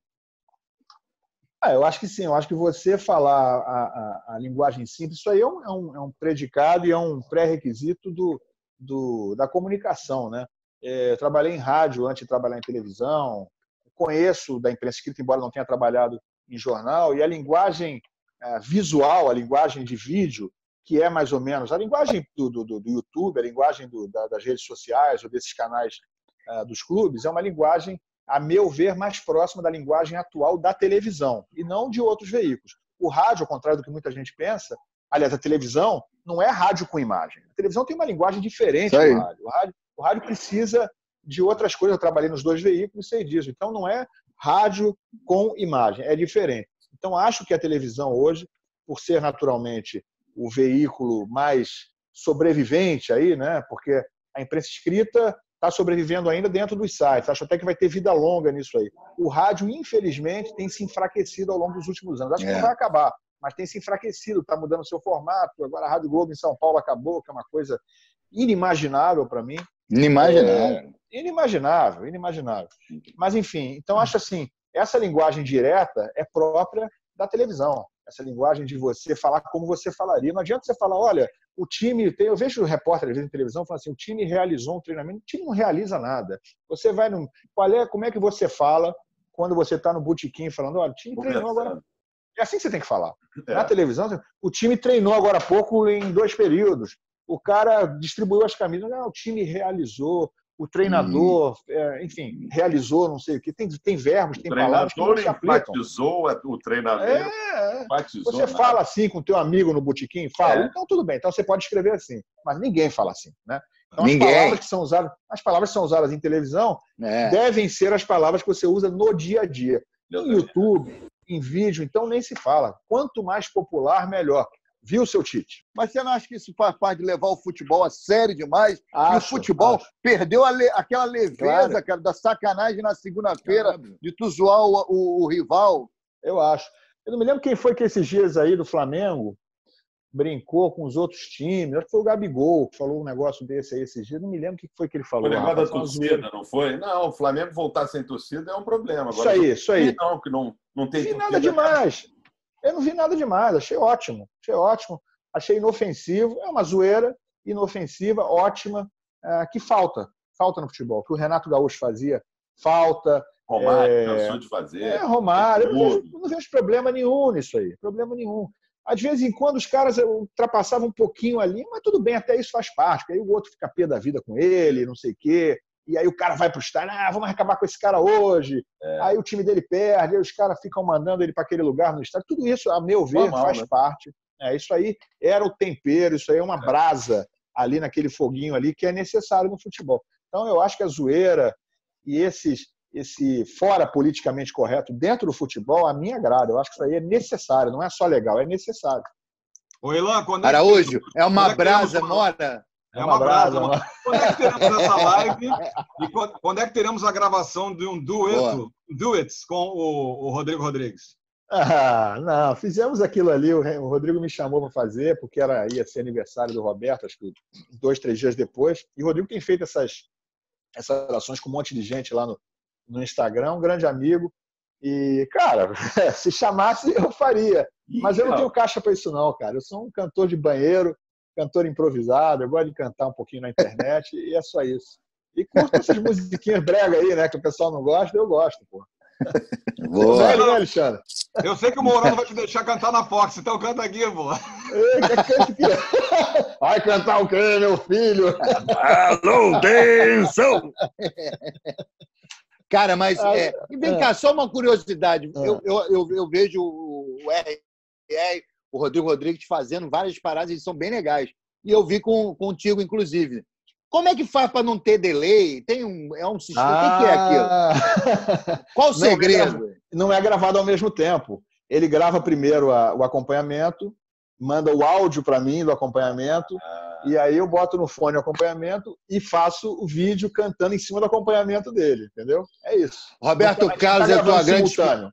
Ah, eu acho que sim, eu acho que você falar a, a, a linguagem simples, isso aí é um, é um, é um predicado e é um pré-requisito do, do, da comunicação. Né? É, trabalhei em rádio antes de trabalhar em televisão, conheço da imprensa escrita, embora não tenha trabalhado em jornal, e a linguagem é, visual, a linguagem de vídeo, que é mais ou menos a linguagem do, do, do YouTube, a linguagem do, da, das redes sociais ou desses canais é, dos clubes, é uma linguagem a meu ver, mais próxima da linguagem atual da televisão e não de outros veículos. O rádio, ao contrário do que muita gente pensa, aliás, a televisão não é rádio com imagem. A televisão tem uma linguagem diferente do rádio. O, rádio. O rádio precisa de outras coisas. Eu trabalhei nos dois veículos e sei disso. Então, não é rádio com imagem, é diferente. Então, acho que a televisão hoje, por ser naturalmente o veículo mais sobrevivente aí, né? Porque a imprensa escrita está sobrevivendo ainda dentro dos sites. Acho até que vai ter vida longa nisso aí. O rádio, infelizmente, tem se enfraquecido ao longo dos últimos anos. Acho que É. não vai acabar, mas tem se enfraquecido, está mudando seu formato. Agora a Rádio Globo em São Paulo acabou, que é uma coisa inimaginável para mim. Inimaginável. É, inimaginável, inimaginável. Mas, enfim, então acho assim, essa linguagem direta é própria da televisão. Essa linguagem de você falar como você falaria. Não adianta você falar, olha, o time tem. Eu vejo o repórter às vezes televisão falando assim: o time realizou um treinamento. O time não realiza nada. Você vai no. Qual é, como é que você fala quando você está no botequim falando, olha, o time treinou agora. É assim que você tem que falar. Na televisão, o time treinou agora há pouco em dois períodos. O cara distribuiu as camisas. Não, o time realizou. O treinador, é, enfim, realizou, não sei o que. Tem, tem verbos, tem palavras que não se aplicam. enfatizou o treinamento. É, enfatizou Você fala assim com o teu amigo no botequim? Fala. É. Então, tudo bem. Então, você pode escrever assim. Mas ninguém fala assim, né? Então, Ninguém. as palavras que são usadas, as palavras que são usadas em televisão É. devem ser as palavras que você usa no dia a dia. Em YouTube, em vídeo, então nem se fala. Quanto mais popular, melhor. Viu, seu Tite? Mas você não acha que isso faz parte de levar o futebol a sério demais? e o Acho, futebol acho. perdeu a le- aquela leveza, Claro. cara, da sacanagem na segunda-feira, de tu zoar o, o- o rival. Eu acho. Eu não me lembro quem foi que esses dias aí do Flamengo brincou com os outros times. Acho que foi o Gabigol que falou um negócio desse aí esses dias. Não me lembro o que foi que ele falou. Foi negócio da zoeira. torcida, não foi? Não, o Flamengo voltar sem torcida é um problema. Isso Agora, aí, isso aí. Não, que não, não tem nada demais. Eu não vi nada demais. Achei ótimo. Achei ótimo. Achei inofensivo. É uma zoeira inofensiva, ótima, é, que falta. Falta no futebol. Que o Renato Gaúcho fazia. Falta. Romário é, cansou de fazer. É, Romário. Eu não, vejo, não vejo problema nenhum nisso aí. Problema nenhum. Às vezes, em quando os caras ultrapassavam um pouquinho ali, mas tudo bem, até isso faz parte. Aí o outro fica pé da vida com ele, não sei o quê. E aí o cara vai para o estádio, ah, vamos acabar com esse cara hoje. É. Aí o time dele perde, aí os caras ficam mandando ele para aquele lugar no estádio. Tudo isso, a meu ver, Normal, faz né? parte. É, isso aí era o tempero, isso aí é uma brasa ali naquele foguinho ali que é necessário no futebol. Então eu acho que a zoeira e esses esse fora politicamente correto dentro do futebol, a mim agrada. Eu acho que isso aí é necessário, não é só legal, é necessário. Ô, Elan, quando é que Araújo, é uma quando é brasa, uma- mora. É uma brasa. uma- mano. Quando é que teremos essa live? E quando, é que teremos a gravação de um dueto, duets com o, o Rodrigo Rodrigues? Ah, não, fizemos aquilo ali, o Rodrigo me chamou para fazer, porque era, ia ser aniversário do Roberto, acho que dois, três dias depois. E o Rodrigo tem feito essas, essas relações com um monte de gente lá no, no Instagram, um grande amigo. E, cara, se chamasse, eu faria. Mas eu não tenho caixa para isso, não, cara. Eu sou um cantor de banheiro, cantor improvisado, eu gosto de cantar um pouquinho na internet, e é só isso. E curto essas musiquinhas brega aí, né? Que o pessoal não gosta, eu gosto, pô. Boa. Sério, né, Alexandre? Eu sei que o Mourão não vai te deixar cantar na Fox, então canta aqui, pô. Vai cantar o quê, meu filho? Alô, Denson! Cara, mas Ah, é, e vem cá, só uma curiosidade. Eu, eu, eu, eu vejo o o RR, o Rodrigo Rodrigues fazendo várias paradas, eles são bem legais. E eu vi com, contigo, inclusive. Como é que faz para não ter delay? Tem um, é um sistema. O que, é aquilo? aquilo? Qual o Não, é segredo? Não é gravado ao mesmo tempo. Ele grava primeiro a- o acompanhamento, manda o áudio para mim do acompanhamento, e aí eu boto no fone o acompanhamento e faço o vídeo cantando em cima do acompanhamento dele, entendeu? É isso. Roberto tá- Carlos é tá a tua grande simultâneo.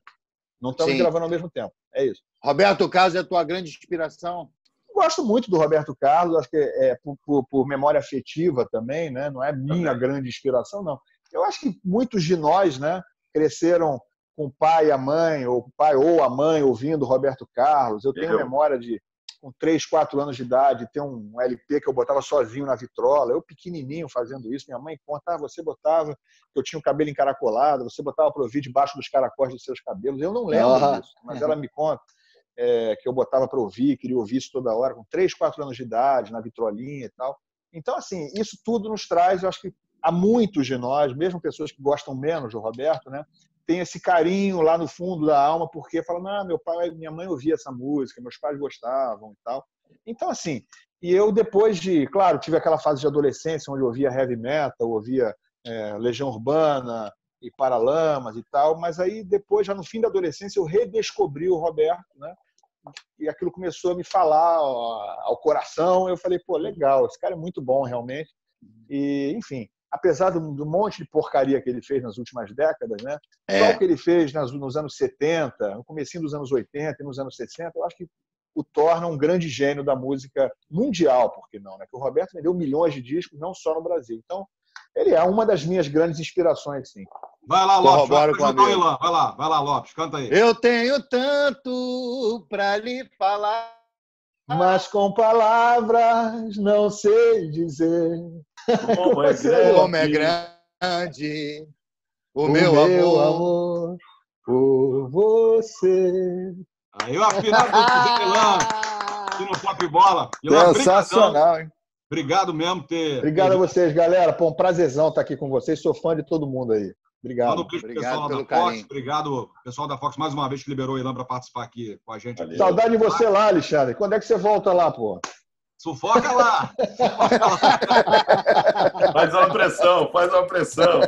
Não estamos Sim. gravando ao mesmo tempo. É isso. Roberto Carlos é a tua grande inspiração. gosto muito do Roberto Carlos, acho que é por, por, por memória afetiva também, né? Não é minha grande inspiração, não. Eu acho que muitos de nós, né, cresceram com o pai e a mãe, ou o pai ou a mãe ouvindo Roberto Carlos. Eu tenho Eu. memória de, com 3, 4 anos de idade, ter um LP que eu botava sozinho na vitrola, eu pequenininho fazendo isso. Minha mãe conta, ah, você botava, eu tinha o cabelo encaracolado, você botava para ouvir debaixo dos caracóis dos seus cabelos. Eu não lembro Ah. disso, mas ela me conta é, que eu botava para ouvir, queria ouvir isso toda hora, com 3, 4 anos de idade, na vitrolinha e tal. Então, assim, isso tudo nos traz, eu acho que há muitos de nós, mesmo pessoas que gostam menos do Roberto, né, tem esse carinho lá no fundo da alma, porque falam, ah, meu pai, minha mãe ouvia essa música, meus pais gostavam e tal. Então, assim, e eu depois de, claro, tive aquela fase de adolescência onde eu ouvia heavy metal, ouvia é, Legião Urbana e Paralamas e tal, mas aí depois, já no fim da adolescência, eu redescobri o Roberto, né? E aquilo começou a me falar ó, ao coração. Eu falei, pô, legal, esse cara é muito bom realmente. E, enfim, apesar do, do monte de porcaria que ele fez nas últimas décadas, né? É. Só o que ele fez nas- nos anos 70, no comecinho dos anos 80 e nos anos 60, eu acho que o torna um grande gênio da música mundial, por que não? Né? Que o Roberto vendeu milhões de discos, não só no Brasil. Então, ele é uma das minhas grandes inspirações, sim. Vai lá, Lopes, vai ajudar o minha. Ilan. Vai lá, vai lá, Lopes, canta aí. Eu tenho tanto pra lhe falar. Mas com palavras não sei dizer. Como é grande, como é grande o, meu, amor. por você. Aí o afinado do Zé Ilan, aqui no Pop Bola. Sensacional, brigadão. hein? Obrigado mesmo ter. Obrigado a vocês, galera. Pô, um prazerzão estar aqui com vocês. Sou fã de todo mundo aí. Obrigado. Pro pessoal da Fox. Obrigado, pessoal da Fox, mais uma vez que liberou o Ilan para participar aqui com a gente. Saudade de você lá, Alexandre. Quando é que você volta lá, pô? Sufoca lá! Faz uma pressão, faz uma pressão.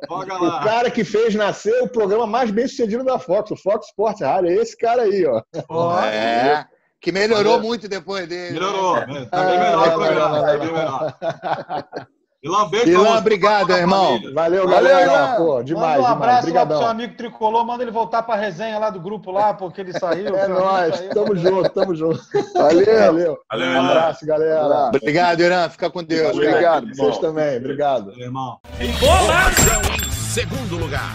Sufoca O lá! cara que fez nascer o programa mais bem sucedido da Fox, o Fox Sports Rádio. É esse cara aí, ó. É, que melhorou Valeu. muito depois dele. Melhorou, né? né? Tá bem melhor o programa. Tá bem melhor. Ilan, beijo Ilan, você. obrigado, irmão. Valeu, Valeu, galera. Ilan. Pô, demais, Manda um demais. abraço lá pro seu amigo tricolor, manda ele voltar pra resenha lá do grupo lá, porque ele saiu. É nóis. saiu. Tamo junto, tamo junto. Valeu. Valeu. Valeu, Um Ilan. abraço, galera. Obrigado, Irã. Fica com Deus. cara. Obrigado. Vocês também. Obrigado. Valeu, irmão. Em segundo lugar.